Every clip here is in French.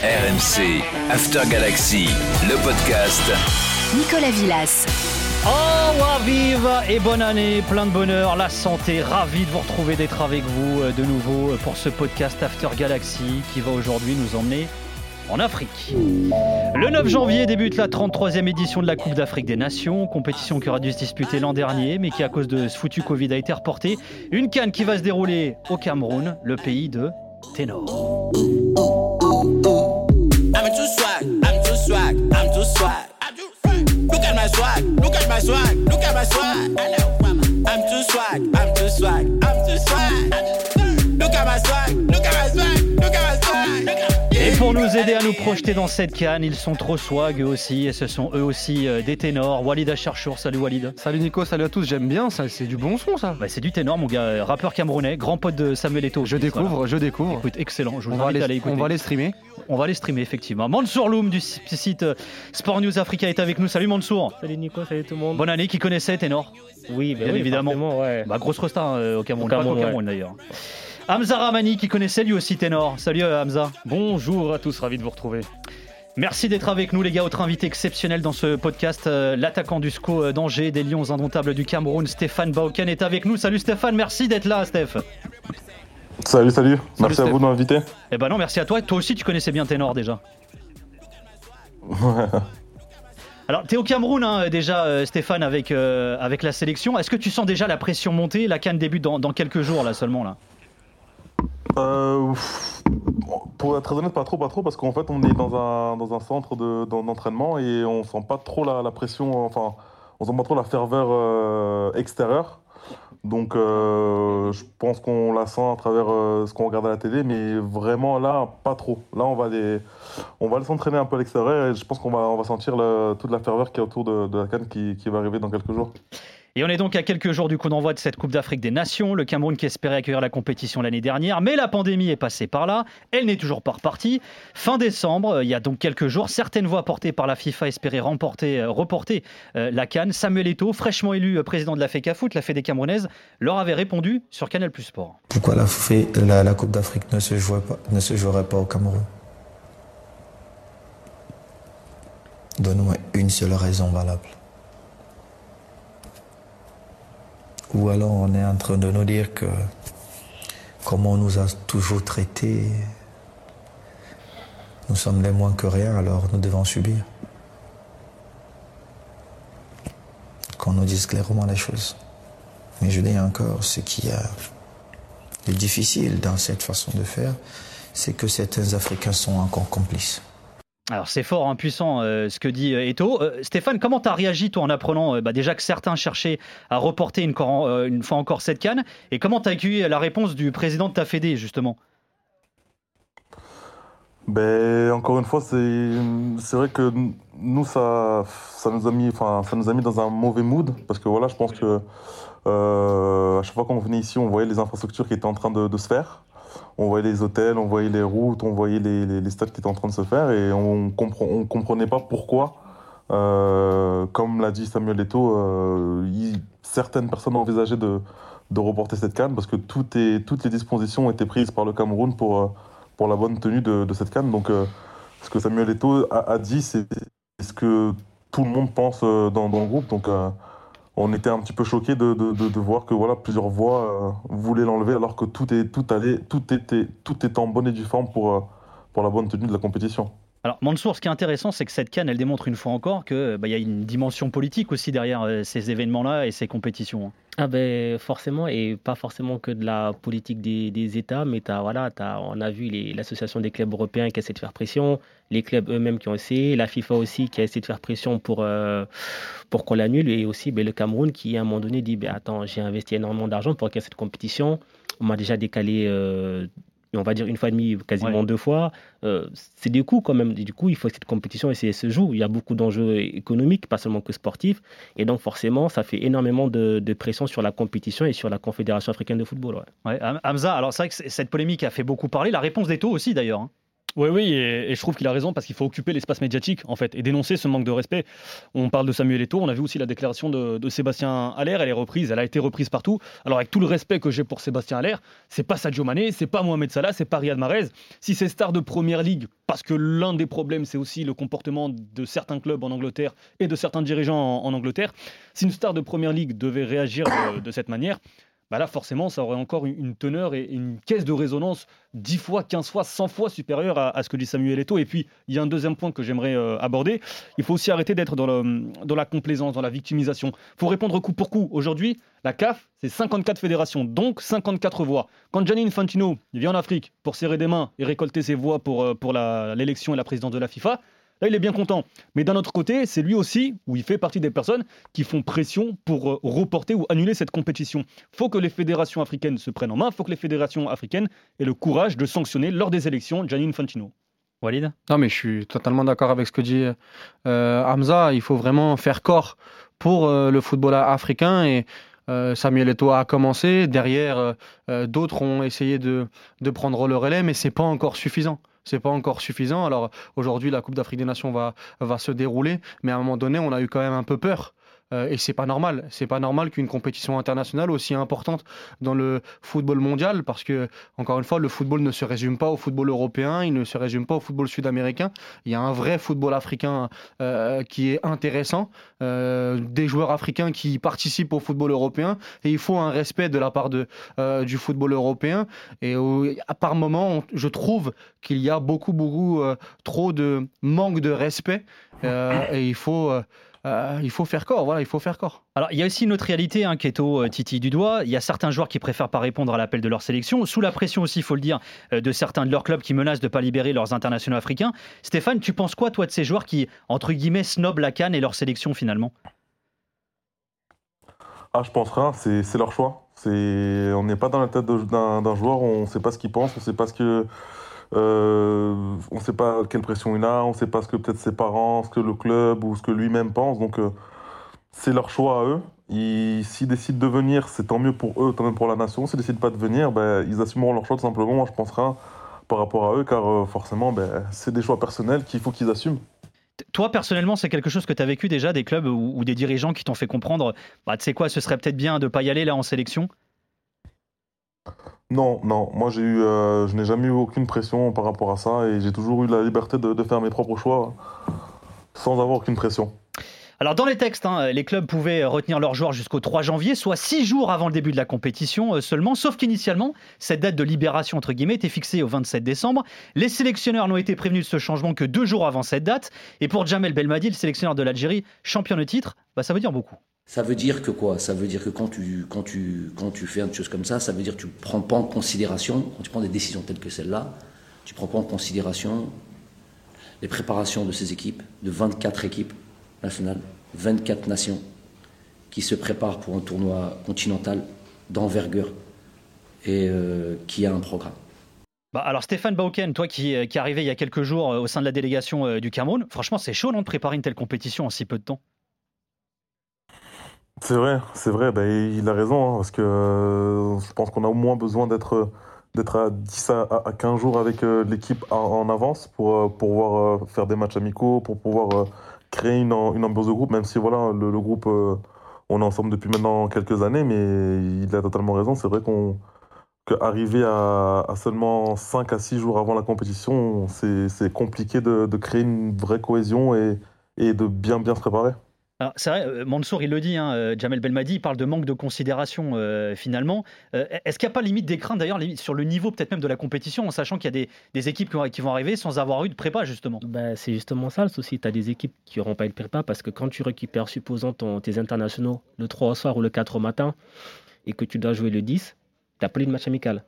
RMC, After Galaxy, le podcast. Nicolas Villas. Oh, vive et bonne année, plein de bonheur, la santé, ravi de vous retrouver, d'être avec vous euh, de nouveau pour ce podcast After Galaxy qui va aujourd'hui nous emmener en Afrique. Le 9 janvier débute la 33e édition de la Coupe d'Afrique des Nations, compétition qui aura dû se disputer l'an dernier, mais qui à cause de ce foutu Covid a été reportée. Une canne qui va se dérouler au Cameroun, le pays de Ténor. My swag, look at my swag. I'm too swag, I'm too swag, I'm too swag. Look at my swag, look at my swag, look at my swag. Et pour nous aider à nous projeter dans cette canne, ils sont trop swag eux aussi, et ce sont eux aussi euh, des ténors. Walid Acharchour, salut Walid. Salut Nico, salut à tous, j'aime bien, ça, c'est du bon son ça. Bah, c'est du ténor mon gars, euh, rappeur camerounais, grand pote de Samuel Eto'o. Je découvre, je découvre. Écoute, excellent, je vous on, va invite aller, à aller écouter. on va les streamer. On va les streamer effectivement. Mansour Loum du site euh, Sport News Africa est avec nous. Salut Mansour. Salut Nico, salut tout le monde. Bonne année, qui connaissait ténor? Oui, bah Bien oui, évidemment. ouais. Bah grosse resta hein, au Cameroun, Au Cameroun, d'ailleurs. Hamza Ramani qui connaissait lui aussi ténor. Salut euh, Hamza. Bonjour à tous, ravi de vous retrouver. Merci d'être avec nous les gars, autre invité exceptionnel dans ce podcast, euh, l'attaquant du SCO euh, d'Angers, des Lions indomptables du Cameroun, Stéphane Bauken est avec nous. Salut Stéphane, merci d'être là Steph. Salut, salut. Merci Steph. à vous de m'inviter. Eh ben non, merci à toi. Toi aussi tu connaissais bien ténor déjà. Alors, t'es au Cameroun hein, déjà, euh, Stéphane, avec, euh, avec la sélection. Est-ce que tu sens déjà la pression monter? La canne débute dans, dans quelques jours, là seulement. là. Euh, pour être très honnête, pas trop, pas trop, parce qu'en fait, on est dans un, dans un centre de- d'en- d'entraînement et on sent pas trop la, la pression, enfin, on sent pas trop la ferveur euh, extérieure. Donc, euh, je pense qu'on la sent à travers euh, ce qu'on regarde à la télé, mais vraiment là, pas trop. Là, on va aller, on va s'entraîner un peu à l'extérieur et je pense qu'on va, on va sentir toute la ferveur qui est autour de, de la canne qui, qui va arriver dans quelques jours. Et on est donc à quelques jours du coup d'envoi de cette Coupe d'Afrique des Nations. Le Cameroun qui espérait accueillir la compétition l'année dernière, mais la pandémie est passée par là. Elle n'est toujours pas repartie. Fin décembre, euh, il y a donc quelques jours, certaines voix portées par la FIFA espéraient remporter, euh, reporter euh, la Cannes. Samuel Eto'o, fraîchement élu président de la FECAFOOT, la Fédé camerounaise, leur avait répondu sur Canal Plus Sport. Pourquoi la, la Coupe d'Afrique ne se jouerait pas au Cameroun? Donne-moi une seule raison valable. Ou alors on est en train de nous dire que comme on nous a toujours traités, nous sommes les moins que rien, alors nous devons subir. Qu'on nous dise clairement les choses. Mais je dis encore, ce qui le difficile dans cette façon de faire, c'est que certains Africains sont encore complices. Alors c'est fort, impuissant ce que dit euh, Eto'o. Euh, Stéphane, comment tu as réagi toi en apprenant euh, bah, déjà que certains cherchaient à reporter une, euh, fois encore cette canne? Et comment tu as accueilli la réponse du président de ta Fédé justement? Ben, encore une fois, c'est vrai que nous, ça, nous a mis, dans un mauvais mood. Parce que voilà, je pense que euh, à chaque fois qu'on venait ici, on voyait les infrastructures qui étaient en train de se faire. On voyait les hôtels, on voyait les routes, on voyait les, les, qui étaient en train de se faire. Et on on comprenait pas pourquoi, euh, comme l'a dit Samuel Eto'o, euh, certaines personnes envisageaient de, de reporter cette canne parce que toutes les dispositions ont été prises par le Cameroun pour. euh, la bonne tenue de, cette canne. Donc, ce que Samuel Eto'o a, dit, c'est ce que tout le monde pense dans, dans le groupe. On était un petit peu choqués de, voir que voilà, plusieurs voix euh, voulaient l'enlever alors que tout, est, tout, allait, tout, était, en bonne et due forme euh, pour la bonne tenue de la compétition. Alors, Mansour, ce qui est intéressant, c'est que cette canne, elle démontre une fois encore qu'il y a une dimension politique aussi derrière euh, ces événements-là et ces compétitions. hein. Ah ben forcément, et pas forcément que de la politique des, États, mais t'as, voilà, t'as, on a vu l'association des clubs européens qui essaie de faire pression, les clubs eux-mêmes qui ont essayé, la FIFA aussi qui a essayé de faire pression pour, euh, pour qu'on l'annule, et aussi ben, le Cameroun qui à un moment donné dit, ben, attends, j'ai investi énormément d'argent pour qu'il y ait cette compétition, on m'a déjà décalé, euh, on va dire une fois et demie, quasiment Ouais. deux fois, Euh, c'est des coûts quand même, et du coup il faut que cette compétition essaie se joue, il y a beaucoup d'enjeux économiques, pas seulement que sportifs, et donc forcément, ça fait énormément de, de pression sur la compétition et sur la Confédération africaine de football. ouais. Ouais, Ham- Hamza, alors c'est vrai que cette polémique a fait beaucoup parler. La réponse d'Eto aussi d'ailleurs. hein. Oui, oui, et, je trouve qu'il a raison parce qu'il faut occuper l'espace médiatique, en fait, et dénoncer ce manque de respect. On parle de Samuel Eto'o, on a vu aussi la déclaration de, Sébastien Haller, elle est reprise, elle a été reprise partout. Alors, avec tout le respect que j'ai pour Sébastien Haller, c'est pas Sadio Mané, c'est pas Mohamed Salah, c'est pas Riyad Mahrez. Si c'est star de première ligue, parce que l'un des problèmes, c'est aussi le comportement de certains clubs en Angleterre et de certains dirigeants en, Angleterre, si une star de première ligue devait réagir de cette manière, bah là forcément ça aurait encore une teneur et une caisse de résonance 10 fois, 15 fois, 100 fois supérieure à, ce que dit Samuel Eto'o. Et puis il y a un deuxième point que j'aimerais euh, aborder, il faut aussi arrêter d'être dans, dans, la complaisance, dans la victimisation. Il faut répondre coup pour coup. Aujourd'hui, la CAF, c'est 54 fédérations, donc 54 voix. Quand Gianni Infantino vient en Afrique pour serrer des mains et récolter ses voix pour, euh, pour l'élection et la présidence de la FIFA, Là, il est bien content. Mais d'un autre côté, c'est lui aussi, où il fait partie des personnes qui font pression pour euh, reporter ou annuler cette compétition. Il faut que les fédérations africaines se prennent en main, il faut que les fédérations africaines aient le courage de sanctionner lors des élections Gianni Infantino. Walid? Non, mais je suis totalement d'accord avec ce que dit euh, Hamza. Il faut vraiment faire corps pour euh, le football africain et Samuel Eto'o a commencé. Derrière, d'autres ont essayé de, de, prendre le relais, mais c'est pas encore suffisant c'est pas encore suffisant. Alors aujourd'hui, la Coupe d'Afrique des Nations va, se dérouler, mais à un moment donné, on a eu quand même un peu peur et c'est pas normal. C'est pas normal qu'une compétition internationale aussi importante dans le football mondial, parce que, encore une fois, le football ne se résume pas au football européen, il ne se résume pas au football sud-américain. Il y a un vrai football africain euh, qui est intéressant, euh, des joueurs africains qui participent au football européen, et il faut un respect de la part de, du football européen. Et par moment, je trouve qu'il y a beaucoup, beaucoup trop de manque de respect, et il faut euh, il faut faire corps, voilà, il faut faire corps. Alors, il y a aussi une autre réalité, hein, Keto euh, Titi du doigt. Il y a certains joueurs qui préfèrent pas répondre à l'appel de leur sélection, sous la pression aussi, il faut le dire, euh, de certains de leurs clubs qui menacent de ne pas libérer leurs internationaux africains. Stéphane, tu penses quoi, toi, de ces joueurs qui, entre guillemets, snobent la canne et leur sélection finalement? Ah, je pense rien, c'est leur choix. On n'est pas dans la tête d'un joueur, on ne sait pas ce qu'il pense, on ne sait pas ce que euh, on ne sait pas quelle pression il a, on ne sait pas ce que peut-être ses parents, ce que le club ou ce que lui-même pense. Donc euh, c'est leur choix à eux. S'ils décident de venir, c'est tant mieux pour eux, tant mieux pour la nation. S'ils décident pas de venir, ben, ils assumeront leur choix tout simplement. Moi, je penserai par rapport à eux, car euh, forcément, ben, c'est des choix personnels qu'il faut qu'ils assument. Toi, personnellement, c'est quelque chose que tu as vécu déjà, des clubs ou, des dirigeants qui t'ont fait comprendre, bah, tu sais quoi, ce serait peut-être bien de ne pas y aller là en sélection? Non, non. Moi, j'ai eu, euh, je n'ai jamais eu aucune pression par rapport à ça et j'ai toujours eu la liberté de, faire mes propres choix sans avoir aucune pression. Alors dans les textes, hein, les clubs pouvaient retenir leurs joueurs jusqu'au 3 janvier, soit six jours avant le début de la compétition euh, seulement, sauf qu'initialement, cette date de libération entre guillemets était fixée au 27 décembre. Les sélectionneurs n'ont été prévenus de ce changement que deux jours avant cette date. Et pour Jamel Belmadi, le sélectionneur de l'Algérie, champion de titre, bah, ça veut dire beaucoup. Ça veut dire que quoi? Ça veut dire que quand tu, fais une chose comme ça, ça veut dire que tu ne prends pas en considération, quand tu prends des décisions telles que celle-là, tu ne prends pas en considération les préparations de ces équipes, de 24 équipes nationales, 24 nations, qui se préparent pour un tournoi continental d'envergure et euh, qui a un programme. Bah alors Stéphane Bauken, toi qui, qui est arrivé il y a quelques jours euh, au sein de la délégation euh, du Cameroun, franchement c'est chaud non de préparer une telle compétition en si peu de temps? C'est vrai, c'est vrai, ben, il a raison, hein, parce que euh, je pense qu'on a au moins besoin d'être d'être à 10 à, 15 jours avec euh, l'équipe en, avance pour, euh, pouvoir faire des matchs amicaux, pour pouvoir créer une, une, ambiance de groupe, même si voilà, le, groupe, on est ensemble depuis maintenant quelques années, mais il a totalement raison. C'est vrai qu'on qu'arriver à, à, seulement 5 à 6 jours avant la compétition, c'est compliqué de, de, créer une vraie cohésion et, et de bien bien se préparer c'est vrai, euh, Mansour, il le dit, hein, euh, Jamel Belmadi, il parle de manque de considération euh, finalement. Est-ce qu'il n'y a pas limite des craintes d'ailleurs sur le niveau peut-être même de la compétition, en sachant qu'il y a des, équipes qui vont, arriver sans avoir eu de prépa justement? Bah, C'est justement ça le souci, tu as des équipes qui n'auront pas eu de prépa parce que quand tu récupères, supposons, ton, tes internationaux le 3 au soir ou le 4 au matin et que tu dois jouer le 10, tu n'as pas eu de match amical.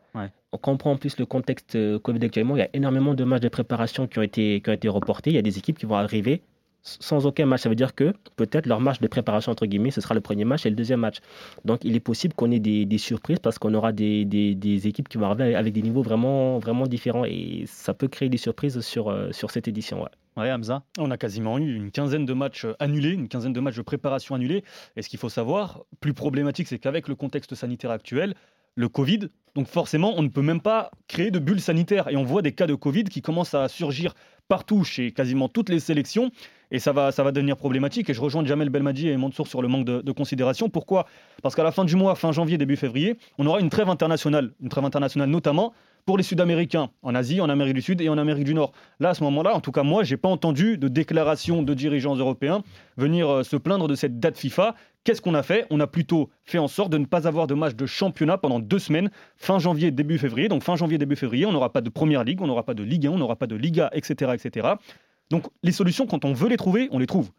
On comprend en plus le contexte Covid actuellement, il y a énormément de matchs de préparation qui ont été, qui ont été reportés, il y a des équipes qui vont arriver sans aucun match. Ça veut dire que peut-être leur match de préparation, entre guillemets, ce sera le premier match et le deuxième match. Donc il est possible qu'on ait des, surprises parce qu'on aura des, des, équipes qui vont arriver avec des niveaux vraiment, vraiment différents et ça peut créer des surprises sur, euh, sur cette édition. Ouais. ouais, Hamza On a quasiment eu une quinzaine de matchs annulés, une quinzaine de matchs de préparation annulés. Et ce qu'il faut savoir, plus problématique, c'est qu'avec le contexte sanitaire actuel, le Covid. Donc forcément, on ne peut même pas créer de bulle sanitaire. Et on voit des cas de Covid qui commencent à surgir partout chez quasiment toutes les sélections. Et ça va, ça va devenir problématique. Et je rejoins Jamel Belmadi et Mansour sur le manque de, considération. Pourquoi? Parce qu'à la fin du mois, fin janvier, début février, on aura une trêve internationale. Une trêve internationale notamment pour les Sud-Américains, en Asie, en Amérique du Sud et en Amérique du Nord. Là, à ce moment-là, en tout cas moi, j'ai pas entendu de déclaration de dirigeants européens venir euh, se plaindre de cette date FIFA. Qu'est-ce qu'on a fait? On a plutôt fait en sorte de ne pas avoir de match de championnat pendant deux semaines, fin janvier, début février. Donc fin janvier, début février, on n'aura pas de Première Ligue, on n'aura pas de Ligue 1, on n'aura pas de Liga, etc., etc. Donc les solutions, quand on veut les trouver, on les trouve.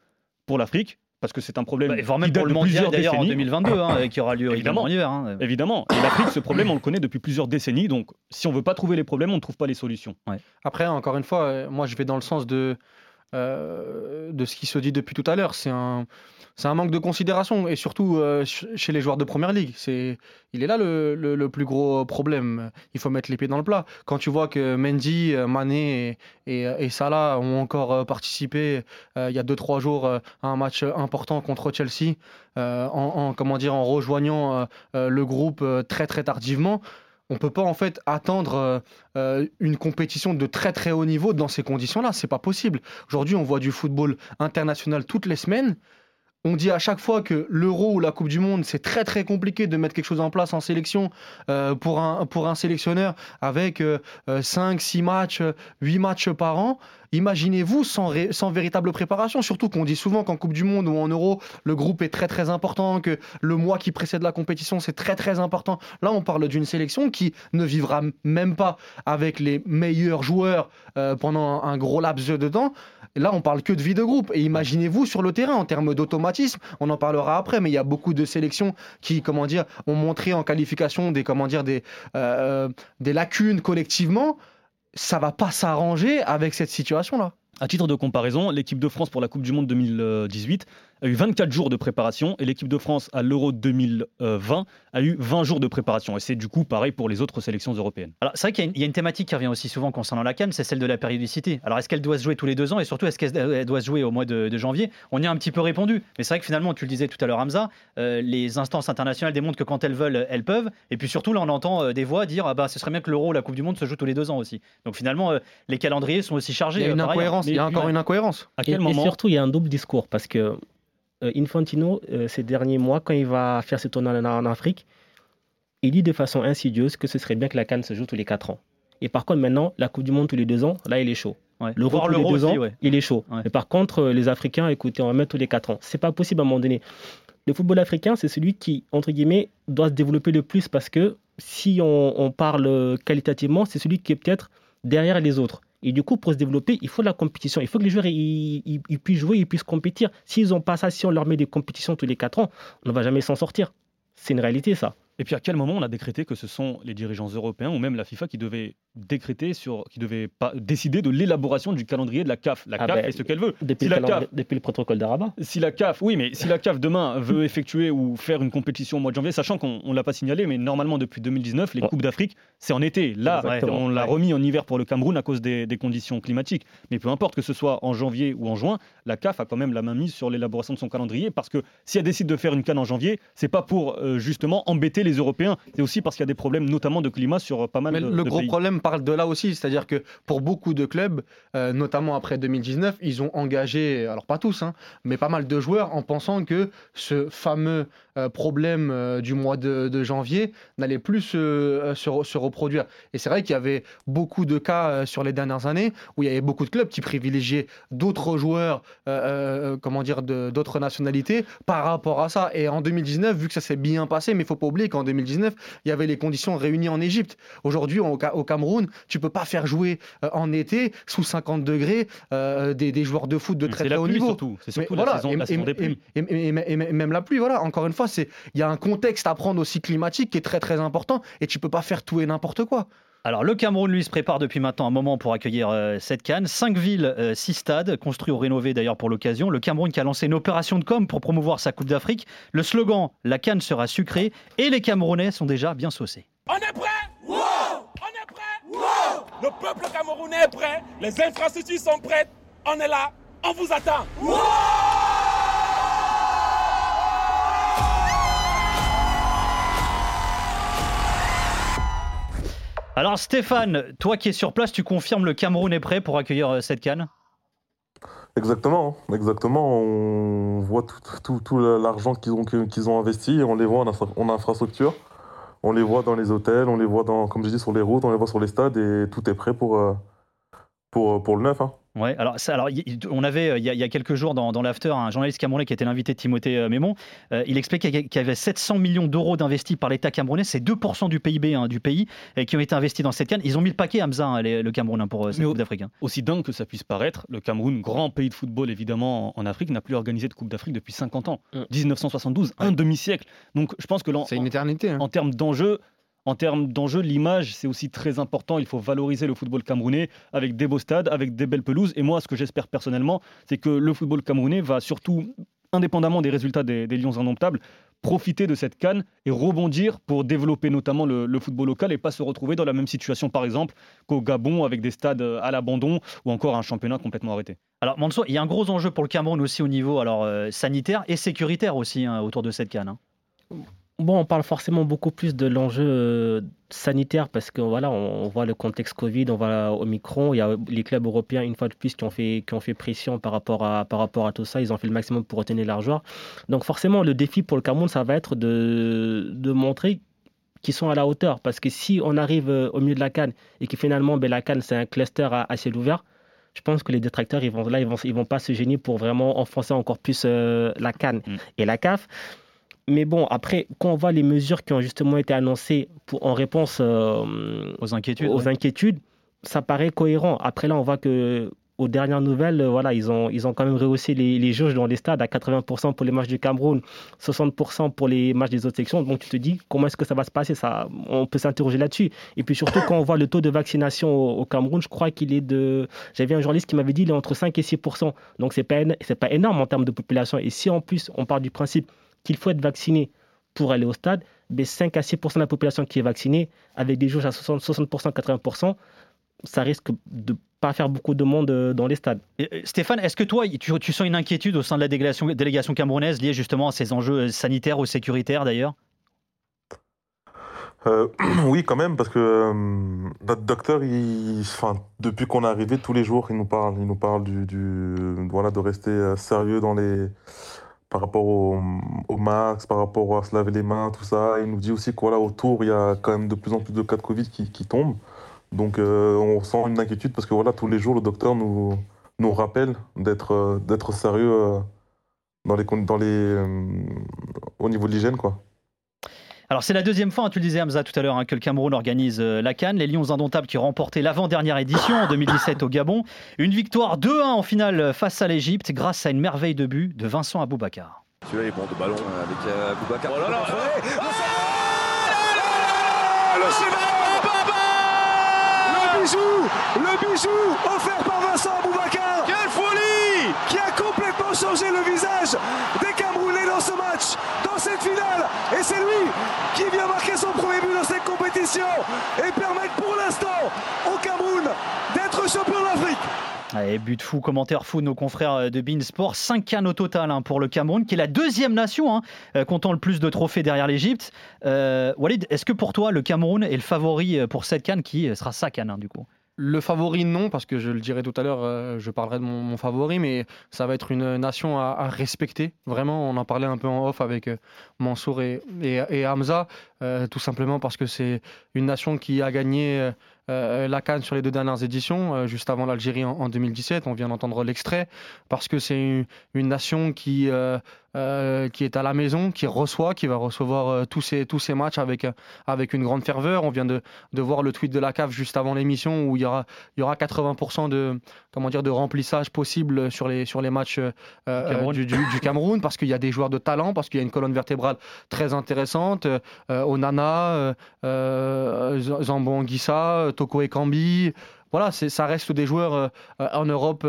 Pour l'Afrique, parce que c'est un problème Bah, voire même qui date pour le de mondial plusieurs d'ailleurs en décennies. 2022, hein, qui aura lieu évidemment Évidemment. en hiver. hein. Évidemment. Et l'Afrique, ce problème, on le connaît depuis plusieurs décennies. Donc, si on veut pas trouver les problèmes, on ne trouve pas les solutions. Après, encore une fois, euh, moi je vais dans le sens de, euh, de ce qui se dit depuis tout à l'heure. C'est un, un manque de considération et surtout euh, ch- chez les joueurs de première ligue. C'est, il est là le, le- plus gros problème. Il faut mettre les pieds dans le plat. Quand tu vois que Mendy, euh, Mané et, et, Salah ont encore participé il y a 2-3 jours à un match important contre Chelsea, en, en- comment dire, en rejoignant le groupe très très tardivement. On peut pas en fait attendre euh, euh, une compétition de très très haut niveau dans ces conditions-là. C'est pas possible. Aujourd'hui, on voit du football international toutes les semaines. On dit à chaque fois que l'Euro ou la Coupe du Monde, c'est très très compliqué de mettre quelque chose en place en sélection euh, pour, un, pour un sélectionneur avec 5, 6 matchs, 8 matchs par an. Imaginez-vous sans, véritable préparation, surtout qu'on dit souvent qu'en Coupe du Monde ou en Euro, le groupe est très très important, que le mois qui précède la compétition, c'est très très important. Là, on parle d'une sélection qui ne vivra même pas avec les meilleurs joueurs euh, pendant un gros laps de temps. Là, on parle que de vie de groupe. Et imaginez-vous sur le terrain, en termes d'automatisme, on en parlera après, mais il y a beaucoup de sélections qui, comment dire, ont montré en qualification des, comment dire, des, euh, des lacunes collectivement. Ça va pas s'arranger avec cette situation-là. À titre de comparaison, l'équipe de France pour la Coupe du Monde 2018 a eu 24 jours de préparation et l'équipe de France à l'Euro 2020 a eu 20 jours de préparation. Et c'est du coup pareil pour les autres sélections européennes. Alors, c'est vrai qu'il y a une- il y, a une thématique qui revient aussi souvent concernant la Cannes, c'est celle de la périodicité. Alors, est-ce qu'elle doit se jouer tous les deux ans et surtout, est-ce qu'elle elle doit se jouer au mois de, de janvier? On y a un petit peu répondu. Mais c'est vrai que finalement, tu le disais tout à l'heure, Hamza, euh, les instances internationales démontrent que quand elles veulent, elles peuvent. Et puis surtout, là, on entend euh, des voix dire ah bah, ce serait bien que l'Euro ou la Coupe du Monde se joue tous les deux ans aussi. Donc finalement, euh, les calendriers sont aussi chargés. Il y a une par ailleurs. incohérence. Il y a Mais- encore une incohérence. À Et, quel et moment? surtout, il y a un double discours parce que Infantino, euh, ces derniers mois, quand il va faire ce tournoi en, Afrique, il dit de façon insidieuse que ce serait bien que la Cannes se joue tous les 4 ans. Et par contre, maintenant, la Coupe du Monde tous les 2 ans, là, il est chaud. Ouais. L'Euro tous les l'Euro 2 aussi, ans, ouais. il est chaud. Ouais. Mais par contre, euh, les Africains, écoutez, on va mettre tous les 4 ans. C'est pas possible à un moment donné. Le football africain, c'est celui qui, entre guillemets, doit se développer le plus parce que si on, on parle euh, qualitativement, c'est celui qui est peut-être derrière les autres. Et du coup, pour se développer, il faut de la compétition. Il faut que les joueurs ils, puissent jouer, ils puissent compétir. S'ils n'ont pas ça, si on leur met des compétitions tous les 4 ans, on ne va jamais s'en sortir. C'est une réalité, ça. Et puis à quel moment on a décrété que ce sont les dirigeants européens ou même la FIFA qui devaient décréter sur, qui devaient pas, décider de l'élaboration du calendrier de la CAF La Ah CAF ben, fait ce qu'elle veut. Depuis, Si le, la calendrier- CAF depuis le protocole d'Arabat. si la CAF, oui, mais si la CAF demain veut effectuer ou faire une compétition au mois de janvier, sachant qu'on ne l'a pas signalé, mais normalement depuis 2019, les Ouais. Coupes d'Afrique, c'est en été. Là, on l'a Ouais. remis en hiver pour le Cameroun à cause des, des conditions climatiques. Mais peu importe que ce soit en janvier ou en juin, la CAF a quand même la main mise sur l'élaboration de son calendrier parce que si elle décide de faire une canne en janvier, c'est pas pour euh, justement embêter les Européens, c'est aussi parce qu'il y a des problèmes, notamment de climat sur euh, pas mal Mais de, le de gros pays. problème parle de là aussi, c'est-à-dire que pour beaucoup de clubs, euh, notamment après 2019, ils ont engagé, alors pas tous, hein, mais pas mal de joueurs en pensant que ce fameux euh, problème euh, du mois de, de janvier n'allait plus se, se re- se reproduire. Et c'est vrai qu'il y avait beaucoup de cas sur les dernières années où il y avait beaucoup de clubs qui privilégiaient d'autres joueurs, comment dire, d'autres nationalités par rapport à ça. Et en 2019, vu que ça s'est bien passé, mais il faut pas oublier qu'en 2019, il y avait les conditions réunies en Égypte. Aujourd'hui, au, Ca- au Cameroun, tu peux pas faire jouer euh, en été sous 50 degrés euh, des, des joueurs de foot de très haut niveau. surtout. C'est Mais surtout la saison, et, la saison et- des pluies. et- même la pluie, voilà. Encore une fois, il y a un contexte à prendre aussi climatique qui est très très important et tu peux pas faire tout et n'importe quoi. Alors le Cameroun, lui, se prépare depuis maintenant un moment pour accueillir euh, cette canne. Cinq villes, euh, six stades, construits ou rénovés d'ailleurs pour l'occasion. Le Cameroun qui a lancé une opération de com pour promouvoir sa Coupe d'Afrique. Le slogan La canne sera sucrée et les Camerounais sont déjà bien saucés. On est prêt On est prêt Le peuple camerounais est prêt, les infrastructures sont prêtes, on est là, on vous attend Alors Stéphane, toi qui es sur place, tu confirmes le Cameroun est prêt pour accueillir euh, cette canne? Exactement, hein. exactement. On voit tout, l'argent qu'ils ont, ont investi on les voit en, infra- en infrastructure. On les voit dans les hôtels, on les voit, dans, comme je dis, sur les routes, on les voit sur les stades et tout est prêt pour, euh, pour, pour le neuf. hein. Ouais, alors, ça, alors y- y- on avait euh, il y, a- il y a quelques jours dans, dans l'after un journaliste camerounais qui était l'invité de Timothée euh, Mémon. Euh, il expliquait qu'il y avait 700 millions d'euros d'investis par l'État camerounais, c'est 2% du PIB hein, du pays euh, qui ont été investis dans cette canne. Ils ont mis le paquet Hamza, hein, les- le Cameroun hein, pour euh, cette Mais Coupe d'Afrique. hein. Aussi dingue que ça puisse paraître, le Cameroun, grand pays de football évidemment en en Afrique, n'a plus organisé de Coupe d'Afrique depuis 50 ans. Mm. 1972, un demi-siècle. Donc je pense que C'est une éternité. hein. en termes d'enjeu, en termes d'enjeu, l'image c'est aussi très important. Il faut valoriser le football camerounais avec des beaux stades, avec des belles pelouses. Et moi, ce que j'espère personnellement, c'est que le football camerounais va surtout, indépendamment des résultats des, Lions indomptables, profiter de cette canne et rebondir pour développer notamment le, le football local et pas se retrouver dans la même situation, par exemple, qu'au Gabon avec des stades à l'abandon ou encore un championnat complètement arrêté. Alors Mansour, il y a un gros enjeu pour le Cameroun aussi au niveau alors, euh, sanitaire et sécuritaire aussi hein, autour de cette canne. hein. Bon, on parle forcément beaucoup plus de l'enjeu euh, sanitaire parce que voilà, on, on voit le contexte Covid, on voit Omicron, il y a les clubs européens une fois de plus qui ont fait qui ont fait pression par rapport à par rapport à tout ça, ils ont fait le maximum pour retenir joueurs. Donc forcément, le défi pour le Cameroun, ça va être de de montrer qu'ils sont à la hauteur parce que si on arrive euh, au milieu de la canne et que finalement ben, la canne c'est un cluster à, à ciel ouvert, je pense que les détracteurs ils vont là ils vont ils vont pas se gêner pour vraiment enfoncer encore plus euh, la canne Mm. et la CAF. Mais bon, après, quand on voit les mesures qui ont justement été annoncées pour, en réponse euh, Aux inquiétudes. aux ouais. inquiétudes, ça paraît cohérent. Après, là, on voit que aux dernières nouvelles, euh, voilà, ils ont, ils ont quand même rehaussé les, les jauges dans les stades à 80% pour les matchs du Cameroun, 60% pour les matchs des autres sections. Donc, tu te dis, comment est-ce que ça va se passer? Ça, On peut s'interroger là-dessus. Et puis surtout, quand on voit le taux de vaccination au, au Cameroun, je crois qu'il est de. J'avais un journaliste qui m'avait dit il est entre 5 et 6%. Donc, c'est pas, pas énorme en termes de population. Et si en plus, on part du principe qu'il faut être vacciné pour aller au stade, ben 5 à 6% de la population qui est vaccinée, avec des jauges à 60, 60%, 80%, ça risque de pas faire beaucoup de monde euh, dans les stades. Euh, Stéphane, est-ce que toi, tu, tu sens une inquiétude au sein de la délégation, délégation camerounaise liée justement à ces enjeux euh, sanitaires ou sécuritaires d'ailleurs? Euh, oui, quand même, parce que euh, notre docteur, il, enfin, depuis qu'on est arrivé, tous les jours, il nous parle, il nous parle du, du- voilà, de rester sérieux dans les, par rapport au, au max, par rapport à se laver les mains, tout ça. Il nous dit aussi que voilà, autour, il y a quand même de plus en plus de cas de Covid qui, tombent. Donc, euh, on sent une inquiétude parce que voilà, tous les jours, le docteur nous, rappelle d'être, euh, sérieux euh, au niveau de l'hygiène. Alors c'est la deuxième fois, hein, tu le disais Hamza tout à l'heure, hein, que le Cameroun organise euh, la Cannes. Les Lions indomptables qui ont remporté l'avant-dernière édition en 2017 au Gabon. Une victoire 2-1 en finale face à l'Égypte grâce à une merveille de but de Vincent Aboubakar. Celui-là est bon de ballon avec euh, Boubacar. Oh là là, Le bijou, le bijou offert par Vincent Aboubakar. Quelle folie Qui a complètement changé le visage des ce match, dans cette finale. Et c'est lui qui vient marquer son premier but dans cette compétition et permettre pour l'instant au Cameroun d'être champion d'Afrique. Allez, but fou, commentaire fou de nos confrères de Beansport. 5 cannes au total hein, pour le Cameroun, qui est la deuxième nation hein, euh, comptant le plus de trophées derrière l'Égypte. Euh, Walid, est-ce que pour toi, le Cameroun est le favori euh, pour cette canne qui euh, sera sa canne hein, du coup? Le favori, non, parce que je le dirai tout à l'heure, euh, je parlerai de mon, favori, mais ça va être une nation à, respecter. Vraiment, on en parlait un peu en off avec euh, Mansour et Hamza, euh, tout simplement parce que c'est une nation qui a gagné euh, euh, la Cannes sur les deux dernières éditions, euh, juste avant l'Algérie en, en 2017. On vient d'entendre l'extrait, parce que c'est une, une nation qui, euh, qui est à la maison, qui reçoit, qui va recevoir tous, ces, tous ces matchs avec, avec une grande ferveur. On vient de, de voir le tweet de la CAF juste avant l'émission où il y aura, il y aura 80% de, comment dire, de remplissage possible sur les, sur les matchs Cameroun. du, du- du Cameroun, parce qu'il y a des joueurs de talent, parce qu'il y a une colonne vertébrale très intéressante. Onana, euh, euh, Zambo Anguissa, euh, Toko Ekambi. Voilà, ça reste des joueurs en Europe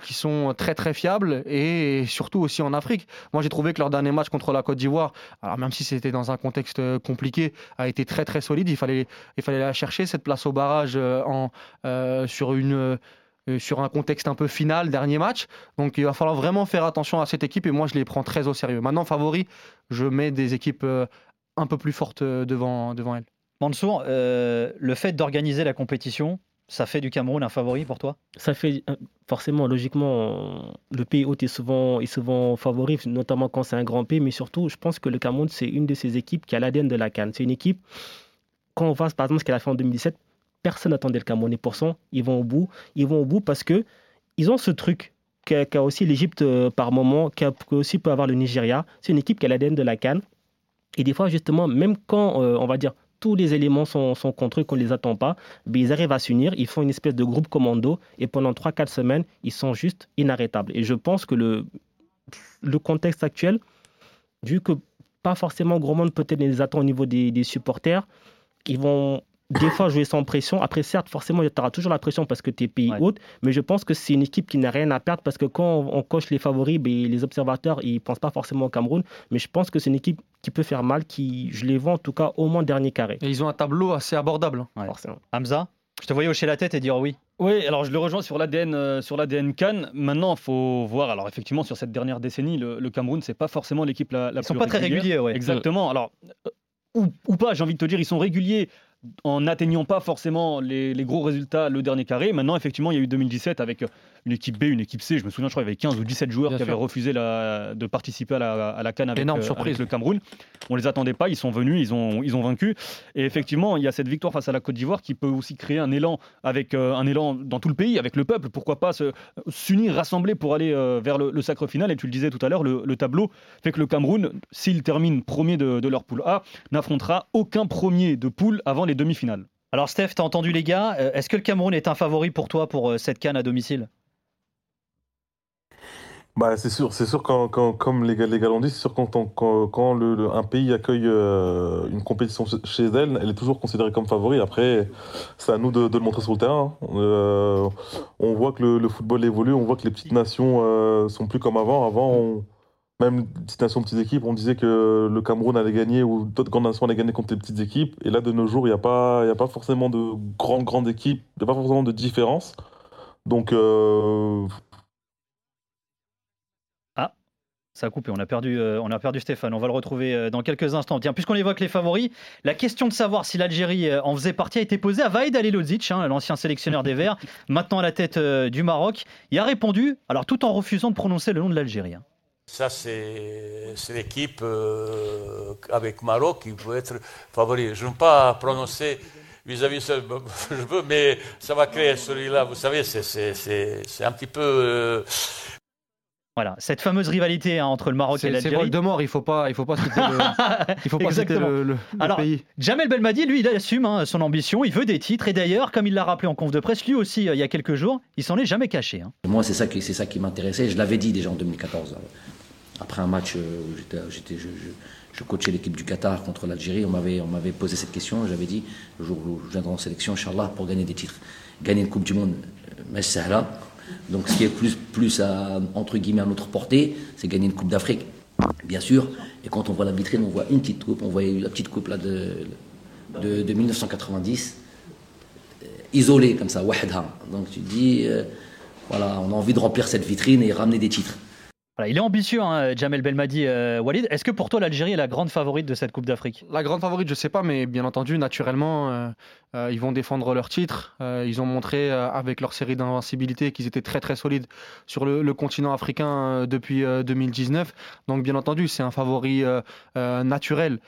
qui sont très très fiables et surtout aussi en Afrique. Moi j'ai trouvé que leur dernier match contre la Côte d'Ivoire, alors même si c'était dans un contexte compliqué, a été très très solide. Il fallait, il fallait la chercher cette place au barrage en, sur une sur un contexte un peu final, dernier match. Donc il va falloir vraiment faire attention à cette équipe et moi je les prends très au sérieux. Maintenant, favori, je mets des équipes un peu plus fortes euh, devant, devant elles. Mansour, euh, le fait d'organiser la compétition, ça fait du Cameroun un favori pour toi? Ça fait euh, forcément, logiquement, le pays hôte est souvent, est souvent favori, notamment quand c'est un grand pays, mais surtout, je pense que le Cameroun, c'est une de ces équipes qui a l'ADN de la Cannes. C'est une équipe, quand on voit par exemple ce qu'elle a fait en 2017, personne n'attendait le Cameroun et pourtant, ils vont au bout. Ils vont au bout parce que ils ont ce truc qu'a aussi l'Égypte par moment, qu'a aussi peut avoir le Nigeria. C'est une équipe qui a l'ADN de la Cannes. Et des fois, justement, même quand, euh, on va dire, tous les éléments sont, contre eux, qu'on ne les attend pas, ben, ils arrivent à s'unir, ils font une espèce de groupe commando, et pendant 3-4 semaines, ils sont juste inarrêtables. Et je pense que le, contexte actuel, vu que pas forcément gros monde peut-être les attend au niveau des supporters, ils vont des fois jouer sans pression. Après, certes, forcément, tu auras toujours la pression parce que tu es pays hôte, mais je pense que c'est une équipe qui n'a rien à perdre parce que quand on, on coche les favoris, ben, les observateurs, ils pensent pas forcément au Cameroun, mais je pense que c'est une équipe qui peut faire mal, qui, je les vois en tout cas au moins dernier carré. Et ils ont un tableau assez abordable. Ouais. Forcément. Hamza Je te voyais hocher la tête et dire oui. Oui, alors je le rejoins sur l'ADN euh, sur l'ADN Cannes. Maintenant, il faut voir. Alors effectivement, sur cette dernière décennie, le, le Cameroun, c'est pas forcément l'équipe la, la Ils sont plus pas très réguliers, ouais. Exactement. Alors euh, ou, ou pas, j'ai envie de te dire, ils sont réguliers en n'atteignant pas forcément les, gros résultats le dernier carré. Maintenant, effectivement, il y a eu 2017 avec une équipe B, une équipe C. Je me souviens, je crois, il y avait 15 ou 17 joueurs Bien qui avaient refusé la- de participer à la, à la Cannes avec, Énorme euh, surprise. avec le Cameroun. On les attendait pas, ils sont venus, ils ont, ils ont vaincu. Et effectivement, il y a cette victoire face à la Côte d'Ivoire qui peut aussi créer un élan avec euh, un élan dans tout le pays, avec le peuple. Pourquoi pas s'unir, rassembler pour aller euh, vers le, le sacre final. Et tu le disais tout à l'heure, le, le tableau fait que le Cameroun, s'il termine premier de, de leur poule A, n'affrontera aucun premier de poule avant les demi-finales. Alors Steph, t'as entendu les gars, est-ce que le Cameroun est un favori pour toi pour cette canne à domicile? Bah, c'est sûr, c'est sûr quand, quand- comme les, les gars l'ont dit, c'est sûr quand, quand, quand le- le- un pays accueille euh, une compétition chez- elle, elle est toujours considérée comme favori. Après, c'est à nous de, de le montrer sur le terrain. hein. Euh, on voit que le, football évolue, on voit que les petites nations euh, sont plus comme avant. Avant, on- même petites nations, petites équipes, on disait que le Cameroun allait gagner ou d'autres grandes nations allaient gagner contre les petites équipes. Et là, de nos jours, il n'y a, pas- a pas forcément de grandes, grandes équipes, il n'y a pas forcément de différence. Donc, euh, Ça a coupé, on a, perdu, euh, on a perdu Stéphane, on va le retrouver euh, dans quelques instants. Tiens, puisqu'on évoque les favoris, la question de savoir si l'Algérie euh, en faisait partie a été posée à Vaïd Alilodzic, hein, l'ancien sélectionneur des Verts, maintenant à la tête du Maroc. Il a répondu, alors tout en refusant de prononcer le nom de l'Algérie. Ça, c'est l'équipe avec Maroc qui peut être favori. Je ne veux pas prononcer vis-à-vis ça, je veux, mais ça va créer celui-là. Vous savez, c'est un petit peu. Voilà, cette fameuse rivalité hein, entre le Maroc et C'est c'est l'Algérie. Voldemort, il faut pas, il faut pas citer le, il faut pas citer le, le pays. Jamel Belmadi, lui, il assume hein, son ambition, il veut des titres, et d'ailleurs, comme il l'a rappelé en conf de presse, lui aussi, euh, il y a quelques jours, il s'en est jamais caché. hein. Moi, c'est ça qui, c'est ça qui m'intéressait. Je l'avais dit déjà en 2014. euh, Après un match euh, où j'étais, j'étais- je, je- je coachais l'équipe du Qatar contre l'Algérie, on m'avait, on m'avait posé cette question. J'avais dit, le jour où je viendrai en sélection, Inch'Allah, pour gagner des titres. Gagner une Coupe du Monde, euh, mais c'est là. Donc, ce qui est plus, plus à, entre guillemets, à notre portée, c'est gagner une Coupe d'Afrique, bien sûr. Et quand on voit la vitrine, on voit une petite coupe. On voyait la petite coupe là de, de, de 1990 isolé comme ça, wahda. Donc tu dis, euh, voilà, on a envie de remplir cette vitrine et ramener des titres. Il est ambitieux, hein, Jamel Belmadi, euh, Walid. Est-ce que pour toi, l'Algérie est la grande favorite de cette Coupe d'Afrique? La grande favorite, je sais pas, mais bien entendu, naturellement, euh, euh, ils vont défendre leur titre. Ils ont montré avec leur série d'invincibilité qu'ils étaient très très solides sur le, continent africain depuis euh, 2019. Donc bien entendu, c'est un favori naturel.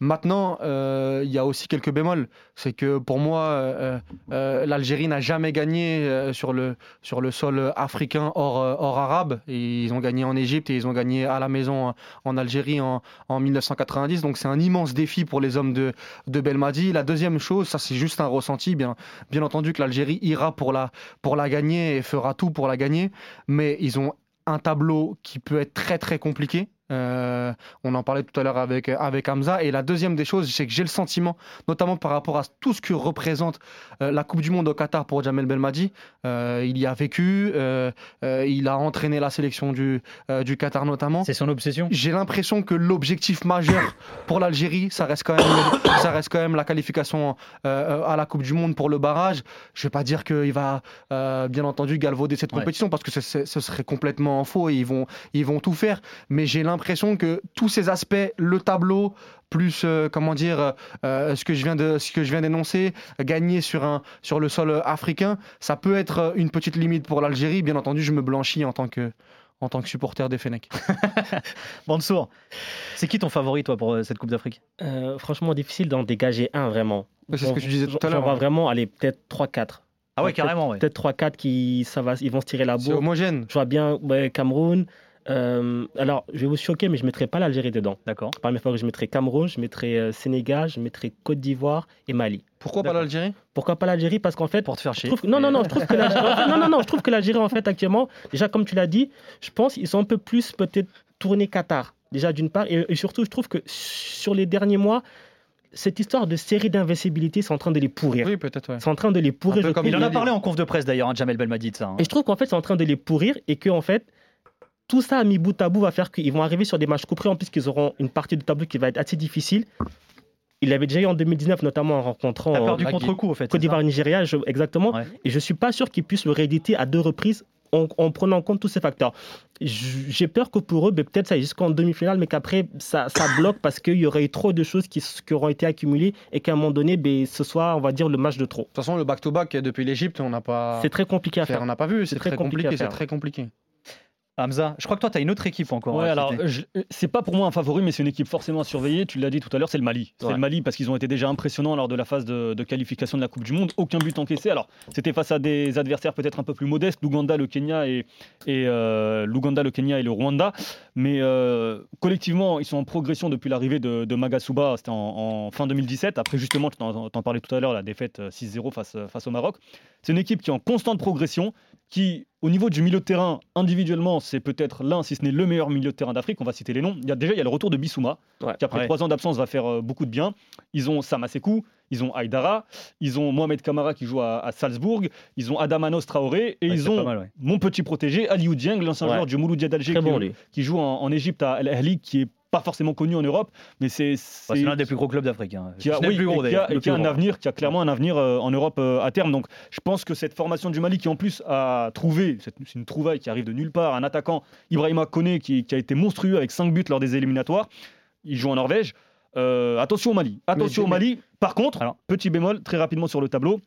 Maintenant, euh, il y a aussi quelques bémols. C'est que pour moi, euh, euh, l'Algérie n'a jamais gagné sur, le, sur le sol africain hors, hors arabe. Ils ont gagné en Égypte et ils ont gagné à la maison en Algérie en, en 1990. Donc c'est un immense défi pour les hommes de, de Belmadi. La deuxième chose, ça c'est juste un ressenti. Bien, bien entendu que l'Algérie ira pour la, pour la gagner et fera tout pour la gagner. Mais ils ont un tableau qui peut être très très compliqué. Euh, on en parlait tout à l'heure avec, avec Hamza. Et la deuxième des choses, c'est que j'ai le sentiment, notamment par rapport à tout ce que représente euh, la Coupe du Monde au Qatar pour Jamel Belmadi, euh, il y a vécu, euh, euh, il a entraîné la sélection du, euh, du Qatar notamment. C'est son obsession J'ai l'impression que l'objectif majeur pour l'Algérie, ça, reste quand même- ça reste quand même la qualification euh, à la Coupe du Monde pour le barrage. Je ne vais pas dire qu'il va, euh, bien entendu, galvauder cette Ouais. compétition parce que ce serait complètement faux et ils vont, ils vont tout faire. Mais j'ai l'impression l'impression que tous ces aspects, le tableau, plus euh, comment dire euh, ce que je viens de ce que je viens d'énoncer, gagner sur un sur le sol africain, ça peut être une petite limite pour l'Algérie. Bien entendu, je me blanchis en tant que en tant que supporter des Fennecs. Mansour, c'est qui ton favori toi pour euh, cette Coupe d'Afrique? Euh, franchement, difficile d'en dégager un vraiment. C'est ce que tu disais tout à l'heure, vois hein. vraiment, allez, peut-être 3-4. Ah ouais, carrément, ouais. Peut-être 3-4 qui ça va, ils vont se tirer la C'est bourre. homogène. Je vois bien ouais, Cameroun. Euh, alors, je vais vous choquer, mais je ne mettrai pas l'Algérie dedans. D'accord? Parmi mes favoris, je mettrai Cameroun, je mettrai euh, Sénégal, je mettrai Côte d'Ivoire et Mali. Pourquoi pas l'Algérie? Pourquoi pas l'Algérie? Parce qu'en fait, Pour te faire je chier. trouve non, non, non, je trouve que l'Algérie, en fait, non, non, non, je trouve que l'Algérie, en fait, actuellement, déjà, comme tu l'as dit, je pense qu'ils sont un peu plus peut-être tournés Qatar. Déjà, d'une part, et, et surtout, je trouve que sur les derniers mois, cette histoire de série d'invincibilité, c'est en train de les pourrir. Oui, peut-être, ouais. C'est en train de les pourrir. comme. Il en a parlé en conf de presse d'ailleurs, hein, Jamel Belmadi de ça. hein. Et je trouve qu'en fait, c'est en train de les pourrir et que, en fait, tout ça mis bout à bout va faire qu'ils vont arriver sur des matchs couperés. En plus, qu'ils auront une partie du tableau qui va être assez difficile. Il l'avait déjà eu en 2019, notamment en rencontrant T'as peur euh, du contre-coup, au fait. Côte d'Ivoire, Nigeria, je- exactement. Ouais. Et je suis pas sûr qu'ils puissent le rééditer à deux reprises en, en prenant en compte tous ces facteurs. J'ai peur que pour eux, ben, peut-être ça jusqu'en demi-finale, mais qu'après ça, ça bloque parce qu'il y aurait eu trop de choses qui, auront été accumulées et qu'à un moment donné, ben, ce soit, on va dire, le match de trop. De toute façon, le back-to-back depuis l'Égypte, on n'a pas. C'est très compliqué à faire. On n'a pas vu. C'est très très, compliqué. C'est très compliqué. Hamza, je crois que toi, tu as une autre équipe encore. Ouais, à alors c'est pas pour moi un favori, mais c'est une équipe forcément à surveiller. Tu l'as dit tout à l'heure, c'est le Mali. C'est Ouais. le Mali parce qu'ils ont été déjà impressionnants lors de la phase de, de qualification de la Coupe du Monde. Aucun but encaissé. Alors, c'était face à des adversaires peut-être un peu plus modestes, l'Ouganda, le Kenya et, et euh, l'Ouganda, le Kenya et le Rwanda. Mais euh, collectivement, ils sont en progression depuis l'arrivée de, de Magasuba. C'était en, en fin 2017. Après, justement, tu t'en, parlais tout à l'heure, la défaite euh, 6-0 face, face au Maroc. C'est une équipe qui est en constante progression, qui, au niveau du milieu de terrain, individuellement, c'est peut-être l'un, si ce n'est le meilleur milieu de terrain d'Afrique. On va citer les noms. Il y a déjà il y a le retour de Bissouma, Ouais. qui après trois ans d'absence va faire euh, beaucoup de bien. Ils ont Samasekou, ils ont Aïdara, ils ont Mohamed Kamara qui joue à, à Salzbourg, ils ont Adamanos Traoré et Ouais, ils ont mal, mon petit protégé Aliou Dieng, l'ancien joueur du Mouloudia d'Alger qui, bon, lui. qui joue en, en Égypte à Al Ahly, qui est pas forcément connu en Europe, mais c'est c'est- c'est l'un des plus gros clubs d'Afrique. hein. qui a, oui, le plus gros et qui a- d'ailleurs. et qui a un gros. avenir, qui a clairement un avenir euh, en Europe euh, à terme. Donc, je pense que cette formation du Mali, qui en plus a trouvé, c'est c'est une trouvaille qui arrive de nulle part, un attaquant, Ibrahima Koné, qui, qui a été monstrueux avec 5 buts lors des éliminatoires. Il joue en Norvège. Euh, attention au Mali. Attention Mais- au Mali. Par contre, Alors- petit bémol, très rapidement sur le tableau.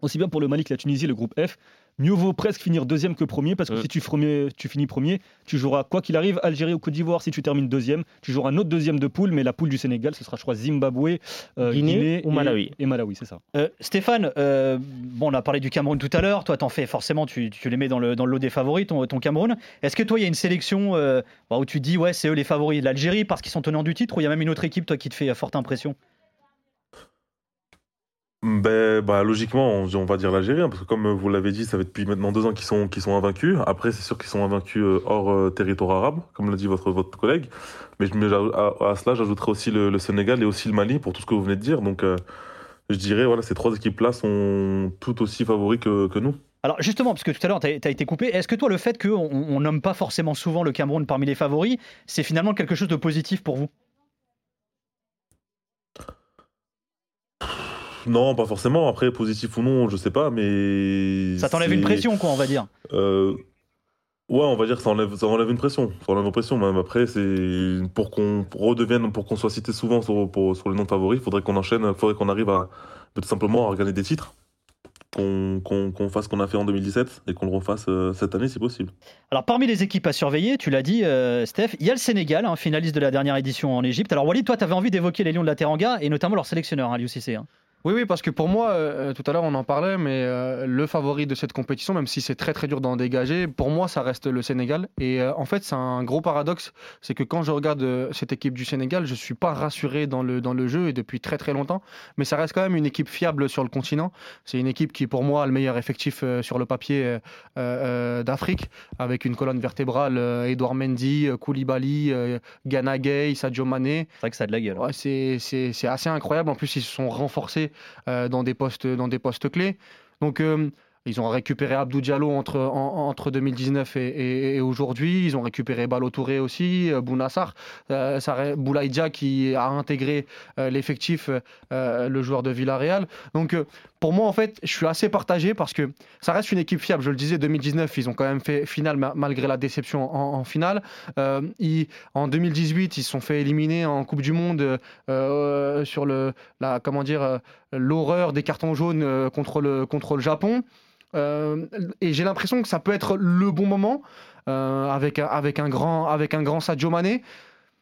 Aussi bien pour le Mali que la Tunisie, le groupe F, mieux vaut presque finir deuxième que premier parce que Mm. si tu, premier- tu finis premier, tu joueras quoi qu'il arrive Algérie ou Côte d'Ivoire. Si tu termines deuxième, tu joueras un autre deuxième de poule, mais la poule du Sénégal, ce sera je crois Zimbabwe, euh, Guinée ou et- Malawi. Et, Malawi, c'est ça. Euh, Stéphane, euh, bon, on a parlé du Cameroun tout à l'heure. Toi, t'en fais forcément, tu, tu les mets dans le, dans le lot des favoris, ton, ton Cameroun. Est-ce que toi, il y a une sélection euh, bah, où tu dis, ouais, c'est eux les favoris L'Algérie parce qu'ils sont tenants du titre ou il y a même une autre équipe, toi, qui te fait euh, forte impression? Ben, bah, logiquement, on, va dire l'Algérie, parce que comme vous l'avez dit, ça fait depuis maintenant deux ans qu'ils sont, sont invaincus. Après, c'est sûr qu'ils sont invaincus euh, hors euh, territoire arabe, comme l'a dit votre, collègue. Mais, à, cela, j'ajouterai aussi le, Sénégal et aussi le Mali pour tout ce que vous venez de dire. Donc, euh, je dirais, voilà, ces trois équipes-là sont tout aussi favoris que, que nous. Alors justement, parce que tout à l'heure, tu as, été coupé, est-ce que toi, le fait qu'on on nomme pas forcément souvent le Cameroun parmi les favoris, c'est finalement quelque chose de positif pour vous? Non, pas forcément. Après, positif ou non, je sais pas, mais. Ça t'enlève une pression, quoi, on va dire. Euh, Ouais, on va dire que ça enlève, ça enlève une pression. Ça enlève une pression. Même après, c'est pour qu'on redevienne, pour qu'on soit cité souvent sur, pour- sur les noms de favoris, il faudrait qu'on enchaîne, il faudrait qu'on arrive à tout simplement à gagner des titres. Qu'on fasse ce qu'on a fait en 2017 et qu'on le refasse euh, cette année si possible. Alors parmi les équipes à surveiller, tu l'as dit, euh, Steph, il y a le Sénégal, hein, finaliste de la dernière édition en Égypte. Alors Walid, toi, tu avais envie d'évoquer les Lions de la Teranga et notamment leur sélectionneur, hein, Liu Cissé, hein. Oui, oui, parce que pour moi, euh, tout à l'heure on en parlait, mais euh, le favori de cette compétition, même si c'est très très dur d'en dégager, pour moi ça reste le Sénégal. Et euh, en fait, c'est un gros paradoxe, c'est que quand je regarde euh, cette équipe du Sénégal, je suis pas rassuré dans le, dans le jeu et depuis très très longtemps, mais ça reste quand même une équipe fiable sur le continent. C'est une équipe qui, pour moi, a le meilleur effectif euh, sur le papier euh, euh, d'Afrique, avec une colonne vertébrale, euh, Edouard Mendy, euh, Koulibaly, euh, Gana Gueye, Sadio Mané. C'est vrai que ça a de la gueule. Ouais, c'est, assez incroyable. En plus, ils se sont renforcés euh, dans, des postes, dans des postes clés. Donc, euh, Ils ont récupéré Abdou Diallo entre, en- entre 2019 et, aujourd'hui. Ils ont récupéré Balo Touré aussi, euh, Bounassar, euh, Saré- Boulaïdia qui a intégré euh, l'effectif, euh, le joueur de Villarreal. Donc euh, pour moi, en fait, je suis assez partagé parce que ça reste une équipe fiable. Je le disais, 2019, ils ont quand même fait finale ma- malgré la déception en, finale. Euh, en 2018, ils se sont fait éliminer en Coupe du Monde euh, sur le, la, comment dire, euh, l'horreur des cartons jaunes euh, contre le, contre le Japon. Euh, et j'ai l'impression que ça peut être le bon moment euh, avec, un- avec, un grand, avec un grand Sadio Mané.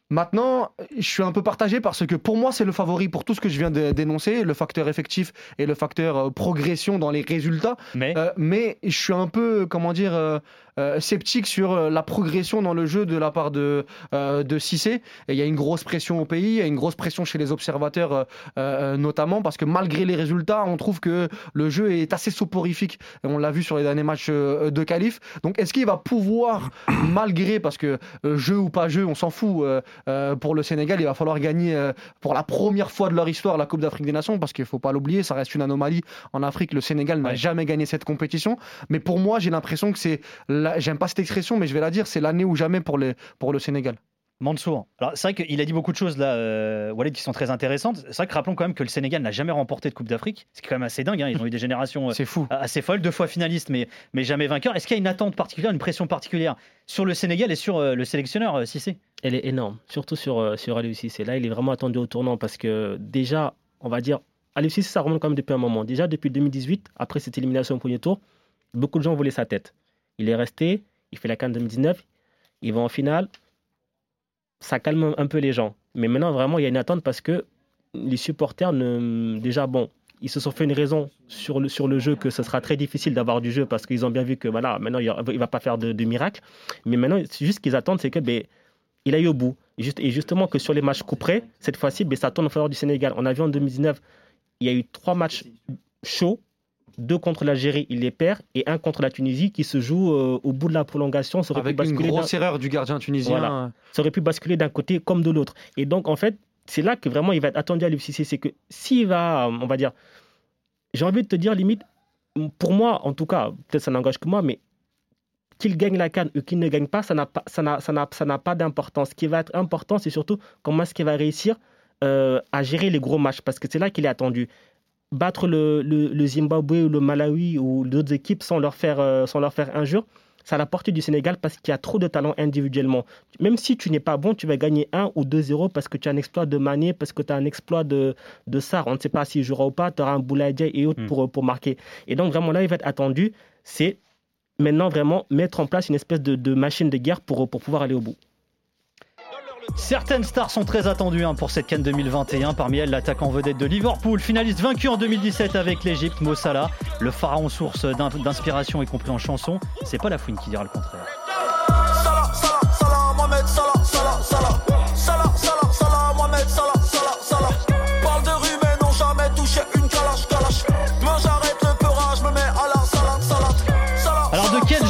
Maintenant, je suis un peu partagé parce que pour moi, c'est le favori pour tout ce que je viens de dénoncer, le facteur effectif et le facteur euh, progression dans les résultats. Mais, Euh, mais je suis un peu, comment dire, euh, euh, sceptique sur la progression dans le jeu de la part de, de Cissé. Et il y a une grosse pression au pays, il y a une grosse pression chez les observateurs notamment, parce que malgré les résultats, on trouve que le jeu est assez soporifique. On l'a vu sur les derniers matchs de qualif. Donc est-ce qu'il va pouvoir, malgré, parce que jeu ou pas jeu, on s'en fout, euh, pour le Sénégal, il va falloir gagner euh, pour la première fois de leur histoire la Coupe d'Afrique des Nations, parce qu'il faut pas l'oublier, ça reste une anomalie en Afrique. Le Sénégal n'a jamais gagné cette compétition. Mais pour moi, j'ai l'impression que c'est, la- j'aime pas cette expression, mais je vais la dire, c'est l'année ou jamais pour, les, pour le Sénégal. Mansour. Alors, c'est vrai qu'il a dit beaucoup de choses là, euh, Walid, qui sont très intéressantes. C'est vrai que rappelons quand même que le Sénégal n'a jamais remporté de Coupe d'Afrique. C'est quand même assez dingue. hein. Ils ont eu des générations euh, C'est fou. assez folles, deux fois finalistes, mais, mais jamais vainqueurs. Est-ce qu'il y a une attente particulière, une pression particulière sur le Sénégal et sur euh, le sélectionneur euh, Cissé? Elle est énorme, surtout sur, sur Aliou Cissé. Là, il est vraiment attendu au tournant parce que déjà, on va dire, Aliou Cissé, ça remonte quand même depuis un moment. Déjà, depuis 2018, après cette élimination au premier tour, beaucoup de gens voulaient sa tête. Il est resté, il fait la CAN 2019, il va en finale. Ça calme un peu les gens. Mais maintenant, vraiment, il y a une attente parce que les supporters, déjà, bon, ils se sont fait une raison sur le, sur le jeu que ce sera très difficile d'avoir du jeu parce qu'ils ont bien vu que voilà, maintenant, il ne va pas faire de, miracle. Mais maintenant, c'est juste qu'ils attendent, c'est que ben, il aille au bout. Et justement que sur les matchs couperés, cette fois-ci, ben, ça tourne en faveur du Sénégal. On a vu en 2019, il y a eu trois matchs chauds, deux contre l'Algérie, il les perd, et un contre la Tunisie qui se joue euh, au bout de la prolongation. Ça aurait Avec pu une grosse erreur du gardien tunisien. Voilà. Ça aurait pu basculer d'un côté comme de l'autre. Et donc, en fait, c'est là que vraiment il va être attendu à l'UFCC. C'est que s'il va, on va dire, j'ai envie de te dire, limite, pour moi, en tout cas, peut-être ça n'engage que moi, mais qu'il gagne la canne ou qu'il ne gagne pas, ça n'a pas, ça n'a, ça n'a, ça n'a pas d'importance. Ce qui va être important, c'est surtout comment est-ce qu'il va réussir euh, à gérer les gros matchs, parce que c'est là qu'il est attendu. Battre le, le, le Zimbabwe ou le Malawi ou d'autres équipes sans leur faire, euh, sans leur faire injure, c'est à la portée du Sénégal parce qu'il y a trop de talent individuellement. Même si tu n'es pas bon, tu vas gagner 1 ou 2-0 parce que tu as un exploit de Mané, parce que tu as un exploit de, de Sarr. On ne sait pas s'il jouera ou pas, tu auras un Boulaïdia et autres pour, pour marquer. Et donc, vraiment, là, il va être attendu, c'est maintenant vraiment mettre en place une espèce de, de machine de guerre pour, pour pouvoir aller au bout. Certaines stars sont très attendues hein, pour cette Cannes 2021. Parmi elles, l'attaquant vedette de Liverpool, finaliste vaincu en 2017 avec l'Égypte, Mo Salah. Le pharaon source d'in- d'inspiration, y compris en chanson. C'est pas la fouine qui dira le contraire.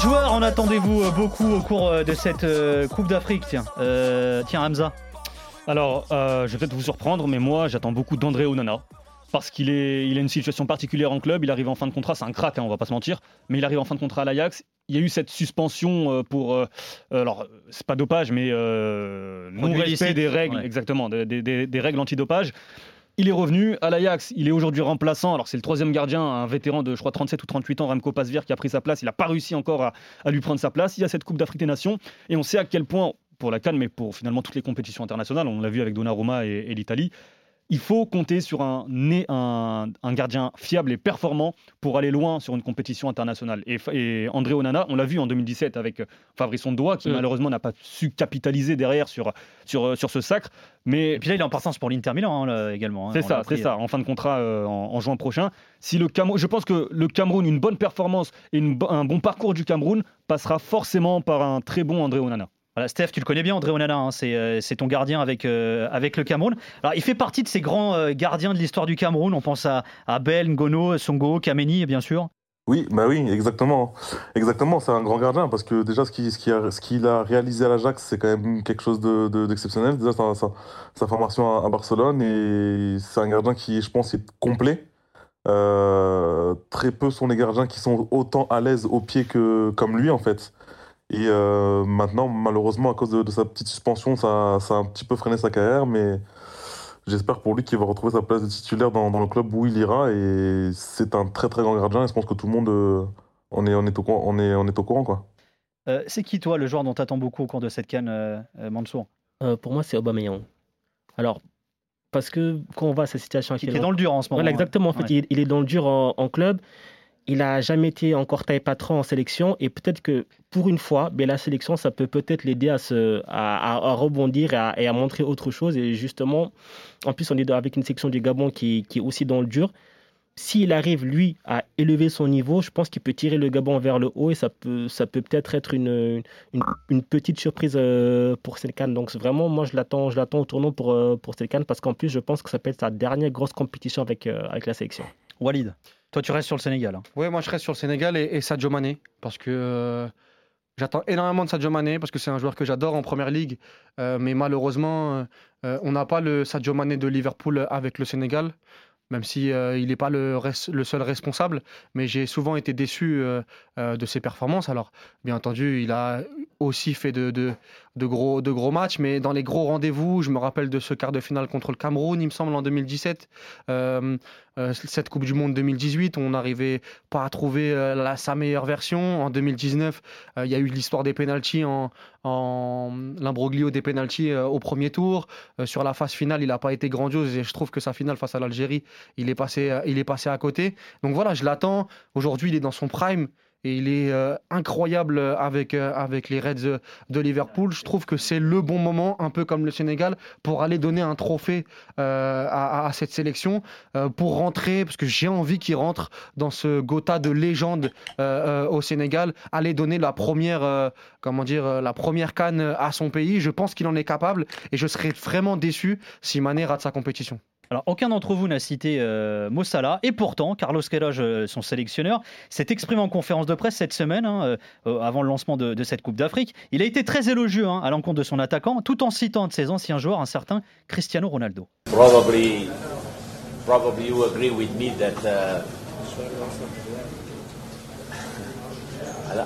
Alors de quel joueur en attendez-vous euh, beaucoup au cours euh, de cette euh, Coupe d'Afrique Tiens, Euh, tiens Hamza. Alors, euh, je vais peut-être vous surprendre, mais moi, j'attends beaucoup d'André Onana. Parce qu'il est, il a une situation particulière en club, il arrive en fin de contrat, c'est un crack, hein, on va pas se mentir, mais il arrive en fin de contrat à l'Ajax. Il y a eu cette suspension pour, euh, alors c'est pas dopage, mais euh, non respect des règles, ouais. exactement, des, des- des- des règles antidopage. Il est revenu à l'Ajax, il est aujourd'hui remplaçant. Alors c'est le troisième gardien, un vétéran de je crois 37 ou 38 ans, Remco Pasveer, qui a pris sa place. Il n'a pas réussi encore à, lui prendre sa place. Il y a cette Coupe d'Afrique des Nations et on sait à quel point pour la Cannes, mais pour finalement toutes les compétitions internationales, on l'a vu avec Donnarumma et l'Italie. Il faut compter sur un, né- un, un gardien fiable et performant pour aller loin sur une compétition internationale. Et, André Onana, on l'a vu en 2017 avec euh, Fabrice Ondoa, qui Mm. malheureusement n'a pas su capitaliser derrière sur, sur, sur ce sacre. Mais Et puis là, il est en partance pour l'Inter Milan hein, là, également. hein. c'est ça, c'est ça, en fin de contrat euh, en, en juin prochain. Si le Cameroun, je pense que le Cameroun, une bonne performance et une un bon parcours du Cameroun passera forcément par un très bon André Onana. Voilà, Steph, tu le connais bien, André Onana, hein, c'est euh, c'est ton gardien avec, euh, avec le Cameroun. Alors, il fait partie de ces grands euh, gardiens de l'histoire du Cameroun. On pense à, à Ngono, Songo, Kameni, bien sûr. Oui, bah oui, exactement. Exactement, c'est un grand gardien parce que déjà, ce qu'il a, réalisé à l'Ajax, c'est quand même quelque chose de- de- d'exceptionnel. déjà, sa, formation à, à Barcelone et c'est un gardien qui, je pense, est complet. Très peu sont les gardiens qui sont autant à l'aise au pied que comme lui en fait. Et euh, maintenant, malheureusement, à cause de, de sa petite suspension, ça, ça a un petit peu freiné sa carrière, mais j'espère pour lui qu'il va retrouver sa place de titulaire dans, dans le club où il ira. Et c'est un très très grand gardien. Et je pense que tout le monde euh, on est, on est, au, courant- on est, on est au courant. Quoi. Euh, c'est qui, toi, le joueur dont tu attends beaucoup au cours de cette canne, euh, euh, Mansour? Euh, pour moi, c'est Aubameyang. Alors, parce que quand on voit sa situation Qui est dans le dur en ce moment. Voilà, exactement. En fait, Ouais. il, il est dans le dur en, en club. Il a jamais été encore taille patron en sélection et peut-être que pour une fois, ben, la sélection, ça peut peut-être l'aider à, à, rebondir et à, montrer autre chose. Et justement, en plus, on est avec une section du Gabon qui, qui est aussi dans le dur. S'il arrive, lui, à élever son niveau, je pense qu'il peut tirer le Gabon vers le haut et ça peut ça peut peut-être être une, une, une petite surprise euh, pour Selkan. Donc vraiment, moi, je l'attends je l'attends au tournant pour, euh, pour Selkan parce qu'en plus, je pense que ça peut être sa dernière grosse compétition avec, euh, avec la sélection. Walid, toi, tu restes sur le Sénégal. hein. Ouais, moi je reste sur le Sénégal et, Sadio Mané parce que euh, j'attends énormément de Sadio Mané parce que c'est un joueur que j'adore en première ligue, Euh, mais malheureusement euh, on n'a pas le Sadio Mané de Liverpool avec le Sénégal. Même si il n'est pas le, seul responsable, mais j'ai souvent été déçu de ses performances. Alors, bien entendu, il a aussi fait de, de gros, de gros matchs, mais dans les gros rendez-vous, je me rappelle de ce quart de finale contre le Cameroun, il me semble, en 2017. Euh, euh, cette Coupe du Monde 2018, on n'arrivait pas à trouver euh, sa meilleure version. En 2019, euh, il y a eu l'histoire des pénalties en, en l'imbroglio des pénalties au premier tour. Sur la phase finale, il n'a pas été grandiose et je trouve que sa finale face à l'Algérie, il est passé, il est passé à côté. Donc voilà, je l'attends. Aujourd'hui, il est dans son prime. Et il est euh, incroyable avec, euh, avec les Reds euh, de Liverpool. Je trouve que c'est le bon moment, un peu comme le Sénégal, pour aller donner un trophée euh, à, cette sélection, euh, pour rentrer, parce que j'ai envie qu'il rentre dans ce Gotha de légende euh, euh, au Sénégal, aller donner la première, euh, comment dire, euh, la première canne à son pays. Je pense qu'il en est capable et je serais vraiment déçu si Mané rate sa compétition. Alors, aucun d'entre vous n'a cité euh, Mo Salah, et pourtant, Carlos Queiroz, euh, son sélectionneur, s'est exprimé en conférence de presse cette semaine, hein, euh, avant le lancement de, cette Coupe d'Afrique. Il a été très élogieux hein, à l'encontre de son attaquant, tout en citant de ses anciens joueurs, un certain Cristiano Ronaldo. Probably, you agree with me that uh,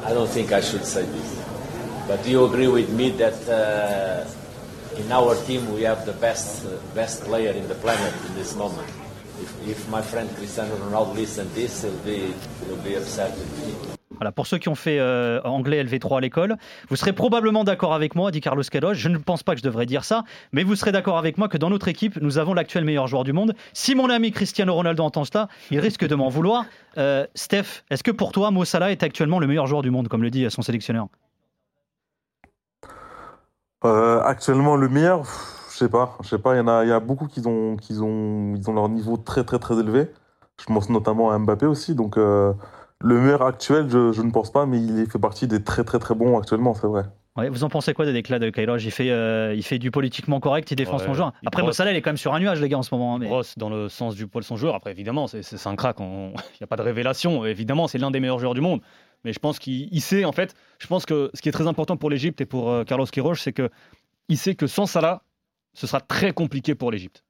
I don't think I should say this, but do you agree with me that uh, in our team we have the best uh, best player in the moment? If, if my friend Cristiano Ronaldo listen this, he'll be he'll. Voilà, pour ceux qui ont fait euh, anglais LV3 à l'école, vous serez probablement d'accord avec moi, dit Carlos Queiroz. Je ne pense pas que je devrais dire ça, mais vous serez d'accord avec moi que dans notre équipe, nous avons l'actuel meilleur joueur du monde. Si mon ami Cristiano Ronaldo entend cela, il risque de m'en vouloir. Euh, Steph, est-ce que pour toi, Mo Salah est actuellement le meilleur joueur du monde, comme le dit son sélectionneur? Euh, actuellement, le meilleur, je sais pas. Je sais pas, il y en a, il y a beaucoup qui ont, qui ont, ils ont leur niveau très, très, très élevé. Je pense notamment à Mbappé aussi. Donc, euh, le meilleur actuel, je, je ne pense pas, mais il fait partie des très, très, très bons actuellement, c'est vrai. Ouais, vous en pensez quoi des déclats de Queiroz il fait, euh, il fait du politiquement correct, il défend Ouais, son joueur. Après, brosse. Salah, il est quand même sur un nuage, les gars, en ce moment. hein, mais- brosse dans le sens du poil son joueur. Après, évidemment, c'est- un crack. on- Il n'y a pas de révélation. Évidemment, c'est l'un des meilleurs joueurs du monde. Mais je pense qu'il il sait, en fait, je pense que ce qui est très important pour l'Égypte et pour euh, Carlos Queiroz, c'est que il sait que sans Salah, ce sera très compliqué pour l'Égypte.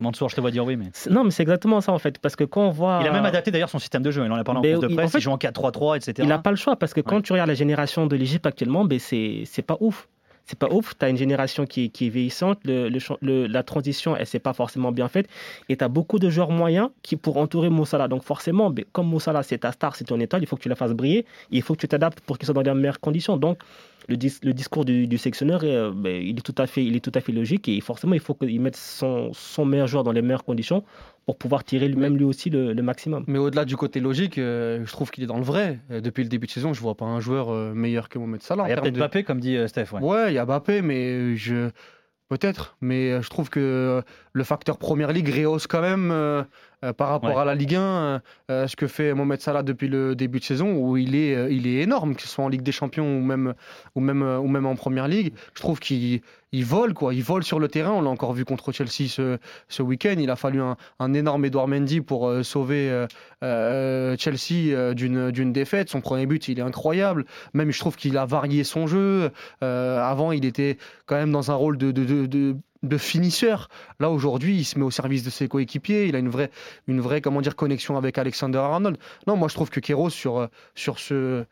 Mansour, je te vois dire oui, mais. Non, mais c'est exactement ça en fait. Parce que quand on voit. Il a même adapté d'ailleurs son système de jeu. Il en a parlé en conférence de presse. en fait, il joue en 4-3-3, etc. Il n'a pas le choix parce que quand tu regardes la génération de l'Égypte actuellement, ben c'est c'est pas ouf. C'est pas ouf. Tu as une génération qui, est- qui est vieillissante. Le, le la transition, elle s'est pas forcément bien faite. Et tu as beaucoup de joueurs moyens qui pour entourer Moussala. Donc forcément, ben, comme Moussala, c'est ta star, c'est ton étoile, il faut que tu la fasses briller. Il faut que tu t'adaptes pour qu'il soit dans les meilleures conditions. Donc le, dis- le discours du, du sectionneur, est, euh, ben, il, est tout à fait, il est tout à fait logique. Et forcément, il faut qu'il mette son, son meilleur joueur dans les meilleures conditions pour pouvoir tirer lui-même lui aussi le, le maximum. Mais au-delà du côté logique, euh, je trouve qu'il est dans le vrai. Euh, depuis le début de saison, je vois pas un joueur euh, meilleur que Mohamed Salah. Il y a peut-être de- Mbappé, comme dit euh, Steph. Ouais. Ouais, il y a Mbappé, mais je peut-être. Mais je trouve que le facteur Première Ligue rehausse quand même euh, par rapport Ouais. à la Ligue 1 euh, euh, ce que fait Mohamed Salah depuis le début de saison, où il est, euh, il est énorme, que ce soit en Ligue des Champions ou même, ou même, ou même en Première Ligue. Je trouve qu'il il vole, quoi. Il vole sur le terrain. On l'a encore vu contre Chelsea ce, ce week-end. Il a fallu un, un énorme Edouard Mendy pour euh, sauver euh, euh, Chelsea d'une d'une défaite. Son premier but, il est incroyable. Même, je trouve qu'il a varié son jeu. Avant, il était quand même dans un rôle de, de, de, de- de finisseur. Là aujourd'hui, il se met au service de ses coéquipiers. Il a une vraie, une vraie, comment dire, connexion avec Alexander Arnold. Non, moi je trouve que Kéros sur euh, sur ce,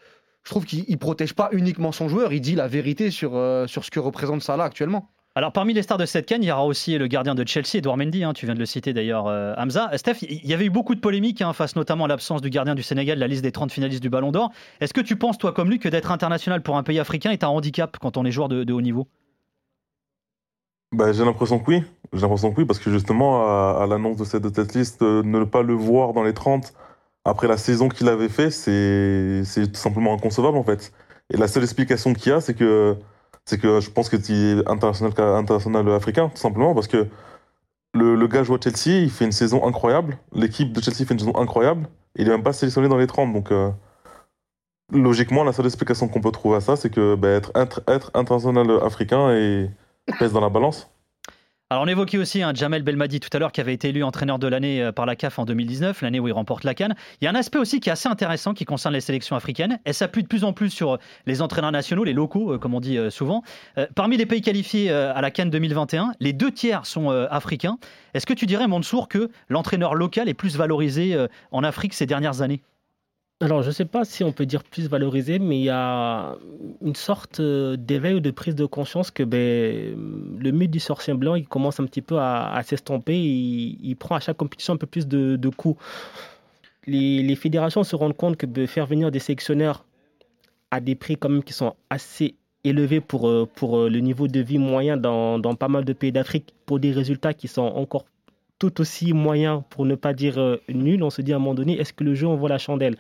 je trouve qu'il il protège pas uniquement son joueur. Il dit la vérité sur euh, sur ce que représente Salah actuellement. Alors parmi les stars de cette canne, il y aura aussi le gardien de Chelsea, Edouard Mendy, hein, tu viens de le citer d'ailleurs euh, Hamza. Steph, il y avait eu beaucoup de polémiques hein, face notamment à l'absence du gardien du Sénégal de la liste des 30 finalistes du Ballon d'Or. Est-ce que tu penses toi comme lui que d'être international pour un pays africain est un handicap quand on est joueur de haut niveau? Bah, j'ai l'impression que oui. J'ai l'impression que oui, parce que justement, à, l'annonce de cette, cette liste, euh, ne pas le voir dans les 30 après la saison qu'il avait fait, c'est c'est tout simplement inconcevable en fait. Et la seule explication qu'il y a, c'est que, c'est que je pense que es international, international africain, tout simplement, parce que le, le gars joue à Chelsea, il fait une saison incroyable. L'équipe de Chelsea fait une saison incroyable. Il est même pas sélectionné dans les 30. Donc, euh, logiquement, la seule explication qu'on peut trouver à ça, c'est que bah, être, être, être international africain et pèse dans la balance. Alors on évoquait aussi un Jamel Belmadi tout à l'heure qui avait été élu entraîneur de l'année euh, par la CAF en 2019, l'année où il remporte la Cannes. Il y a un aspect aussi qui est assez intéressant qui concerne les sélections africaines. Elle s'appuie de plus en plus sur les entraîneurs nationaux, les locaux, euh, comme on dit euh, souvent. Euh, parmi les pays qualifiés euh, à la Cannes 2021, les deux tiers sont euh, africains. Est-ce que tu dirais, Mansour, que l'entraîneur local est plus valorisé euh, en Afrique ces dernières années? Alors, je ne sais pas si on peut dire plus valorisé, mais il y a une sorte euh, d'éveil ou de prise de conscience que ben, le mythe du sorcier blanc, il commence un petit peu à, s'estomper. Il, il prend à chaque compétition un peu plus de, de coups. Les, fédérations se rendent compte que de faire venir des sélectionneurs à des prix quand même qui sont assez élevés pour, euh, pour euh, le niveau de vie moyen dans, dans pas mal de pays d'Afrique, pour des résultats qui sont encore tout aussi moyens, pour ne pas dire euh, nuls, on se dit à un moment donné, est-ce que le jeu en vaut la chandelle?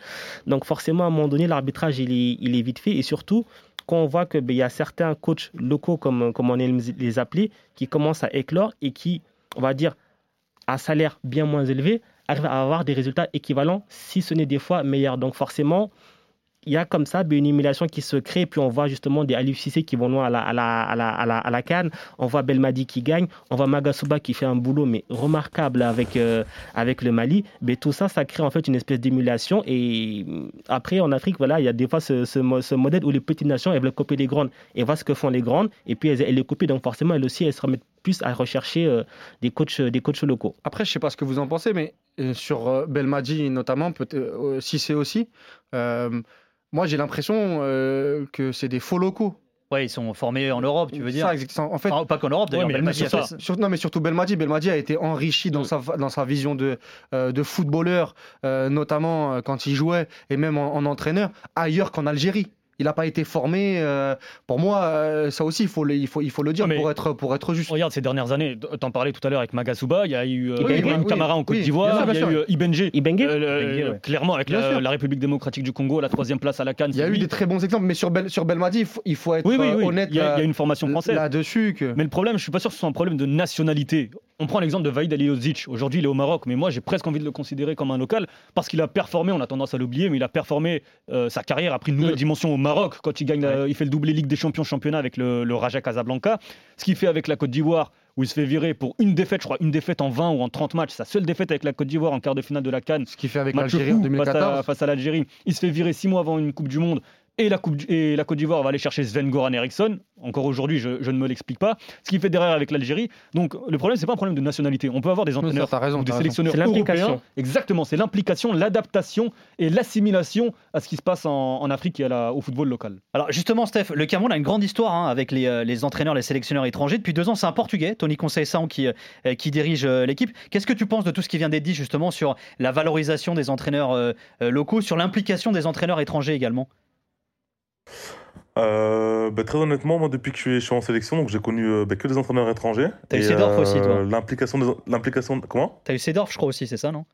Donc forcément, à un moment donné, l'arbitrage, il est, vite fait. Et surtout, quand on voit qu'il y a certains coachs locaux, comme, comme on aime les appeler, qui commencent à éclore et qui, on va dire, à salaire bien moins élevé, arrivent à avoir des résultats équivalents, si ce n'est des fois meilleurs. Donc forcément, il y a comme ça une émulation qui se crée, puis on voit justement des Alif Cissé qui vont loin à la, à la, à la, à la, à la Cannes, on voit Belmadi qui gagne, on voit Magasuba qui fait un boulot mais remarquable avec, euh, avec le Mali, mais tout ça, ça crée en fait une espèce d'émulation. Et mm, après en Afrique, voilà, il y a des fois ce, ce, mo- ce modèle où les petites nations, elles veulent copier les grandes. Et voient ce que font les grandes. Et puis elles, elles les copient, donc forcément elles aussi, elles se remettent plus à rechercher euh, des, coachs, des coachs locaux. Après, je sais pas ce que vous en pensez, mais euh, sur euh, Belmadi notamment, euh, si c'est aussi, euh, moi j'ai l'impression euh, que c'est des faux locaux. Ouais, ils sont formés en Europe, tu veux dire Ça. En fait, Enfin, pas qu'en Europe d'ailleurs. Ouais, mais Belmadi a surtout- fait ça. sur- non, mais surtout Belmadi. Belmadi a été enrichi dans, sa, dans sa vision de, euh, de footballeur, euh, notamment quand il jouait et même en, en entraîneur, ailleurs qu'en Algérie. Il n'a pas été formé. euh, pour moi, euh, ça aussi, il faut le, il faut, il faut le dire mais- pour, être, pour être juste. Regarde ces dernières années, t'en parlais tout à l'heure avec Magasuba, il y a eu euh, Oui, Ibrahim oui, Kamara en Côte oui, d'Ivoire, il y a eu euh, Ibenje, Ibengue euh, ouais. clairement avec la, République démocratique du Congo, la troisième place à la Cannes. Il y a eu des très bons exemples, mais sur, Bel, sur Belmadi, il faut, il faut être Oui, oui, oui. honnête Il y, a, il y a là- une formation française. là-dessus. Que... Mais le problème, je suis pas sûr que ce soit un problème de nationalité. On prend l'exemple de Vaïd Aliosic. Aujourd'hui, il est au Maroc, mais moi, j'ai presque envie de le considérer comme un local parce qu'il a performé. On a tendance à l'oublier, mais il a performé. euh, sa carrière a pris une nouvelle dimension au Maroc quand il gagne. la- il fait le doublé Ligue des Champions championnat avec le, le Raja Casablanca. Ce qu'il fait avec la Côte d'Ivoire, où il se fait virer pour une défaite, je crois, une défaite en 20 ou en 30 matchs. Sa seule défaite avec la Côte d'Ivoire en quart de finale de la Cannes. Ce qu'il fait avec l'Algérie en fou face à- 2014. Face à, l'Algérie. Il se fait virer six mois avant une Coupe du Monde. Et la, coupe, du- et la Côte d'Ivoire va aller chercher Sven Goran Eriksson. Encore aujourd'hui, je, je ne me l'explique pas. Ce qu'il fait derrière avec l'Algérie. Donc le problème, c'est pas un problème de nationalité. On peut avoir des entraîneurs raison, ou des sélectionneurs européens. Exactement, c'est l'implication, l'adaptation et l'assimilation à ce qui se passe en, en Afrique et à la- au football local. Alors justement, Steph, le Cameroun a une grande histoire hein, avec les, euh, les entraîneurs, les sélectionneurs étrangers. Depuis deux ans, c'est un Portugais, Tony Conceição, qui, euh, qui dirige euh, l'équipe. Qu'est-ce que tu penses de tout ce qui vient d'être dit justement sur la valorisation des entraîneurs euh, locaux, sur l'implication des entraîneurs étrangers également? Euh, bah, très honnêtement, moi, depuis que je suis, je suis en sélection, donc j'ai connu euh, bah, que des entraîneurs étrangers. T'as eu Et, Seedorf aussi, toi. L'implication, des- l'implication, comment? T'as eu Sedorf, je crois aussi, c'est ça, non?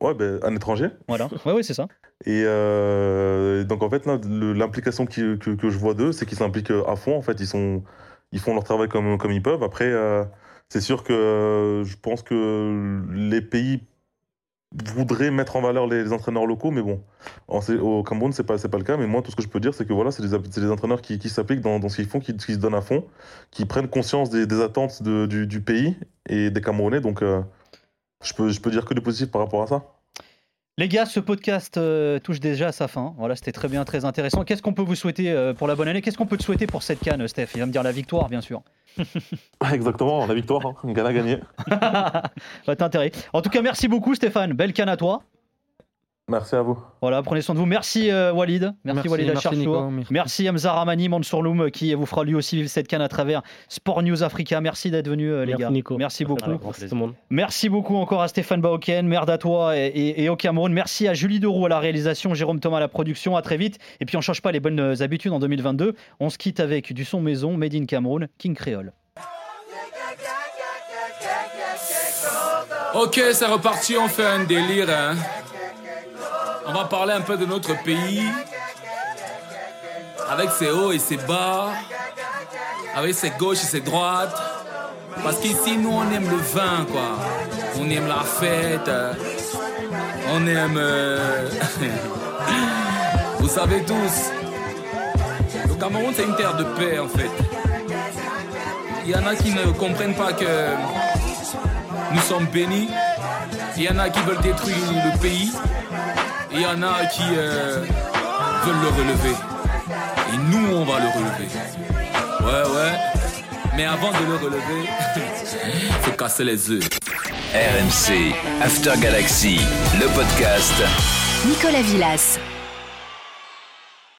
Ouais, bah, un étranger. Voilà. Ouais, ouais, c'est ça. Et euh, donc en fait, là, le- l'implication qui- que, que je vois d'eux, c'est qu'ils s'impliquent euh, à fond. En fait, ils sont, ils font leur travail comme, comme ils peuvent. Après, euh, c'est sûr que euh, je pense que les pays voudraient mettre en valeur les, entraîneurs locaux, mais bon, au Cameroun, c'est pas, pas le cas. Mais moi, tout ce que je peux dire, c'est que voilà, c'est des, entraîneurs qui, s'appliquent dans, ce qu'ils font, qui, qui se donnent à fond, qui prennent conscience des, attentes du, pays et des Camerounais. Donc, euh, je peux, je peux dire que du positif par rapport à ça. Les gars, ce podcast euh, touche déjà à sa fin. Voilà, c'était très bien, très intéressant. Qu'est-ce qu'on peut vous souhaiter euh, pour la bonne année? Qu'est-ce qu'on peut te souhaiter pour cette canne, Steph? Il va me dire la victoire, bien sûr. Exactement, la victoire, hein. Ghana a gagné. Bah, intérêt. En tout cas, merci beaucoup, Stéphane. Belle canne à toi. Merci à vous. Voilà, prenez soin de vous. Merci euh, Walid. Merci, Merci, Walid merci, Acharchour. Nico. Merci. Hamza Ramani, Mansourloum, qui vous fera lui aussi vivre cette canne à travers Sport News Africa. Merci d'être venu, euh, les Merci, gars. Nico. Merci Merci beaucoup. à tout le monde. Merci beaucoup encore à Stéphane Baoken, merde à toi et, et- et au Cameroun. Merci à Julie Deroux à la réalisation, Jérôme Thomas à la production. À très vite. Et puis on change pas les bonnes euh, habitudes en 2022. On se quitte avec du son maison, Made in Cameroun, King Creole. Ok, c'est reparti, on fait un délire. hein. On va parler un peu de notre pays, avec ses hauts et ses bas, avec ses gauches et ses droites. Parce qu'ici, nous, on aime le vin, quoi. On aime la fête. On aime... euh, Vous savez tous, le Cameroun, c'est une terre de paix, en fait. Il y en a qui ne comprennent pas que nous sommes bénis. Il y en a qui veulent détruire le pays. Il y en a qui euh, veulent le relever. Et nous, on va le relever. Ouais, ouais. Mais avant de le relever, faut casser les œufs. RMC After Galaxy, le podcast. Nicolas Villas.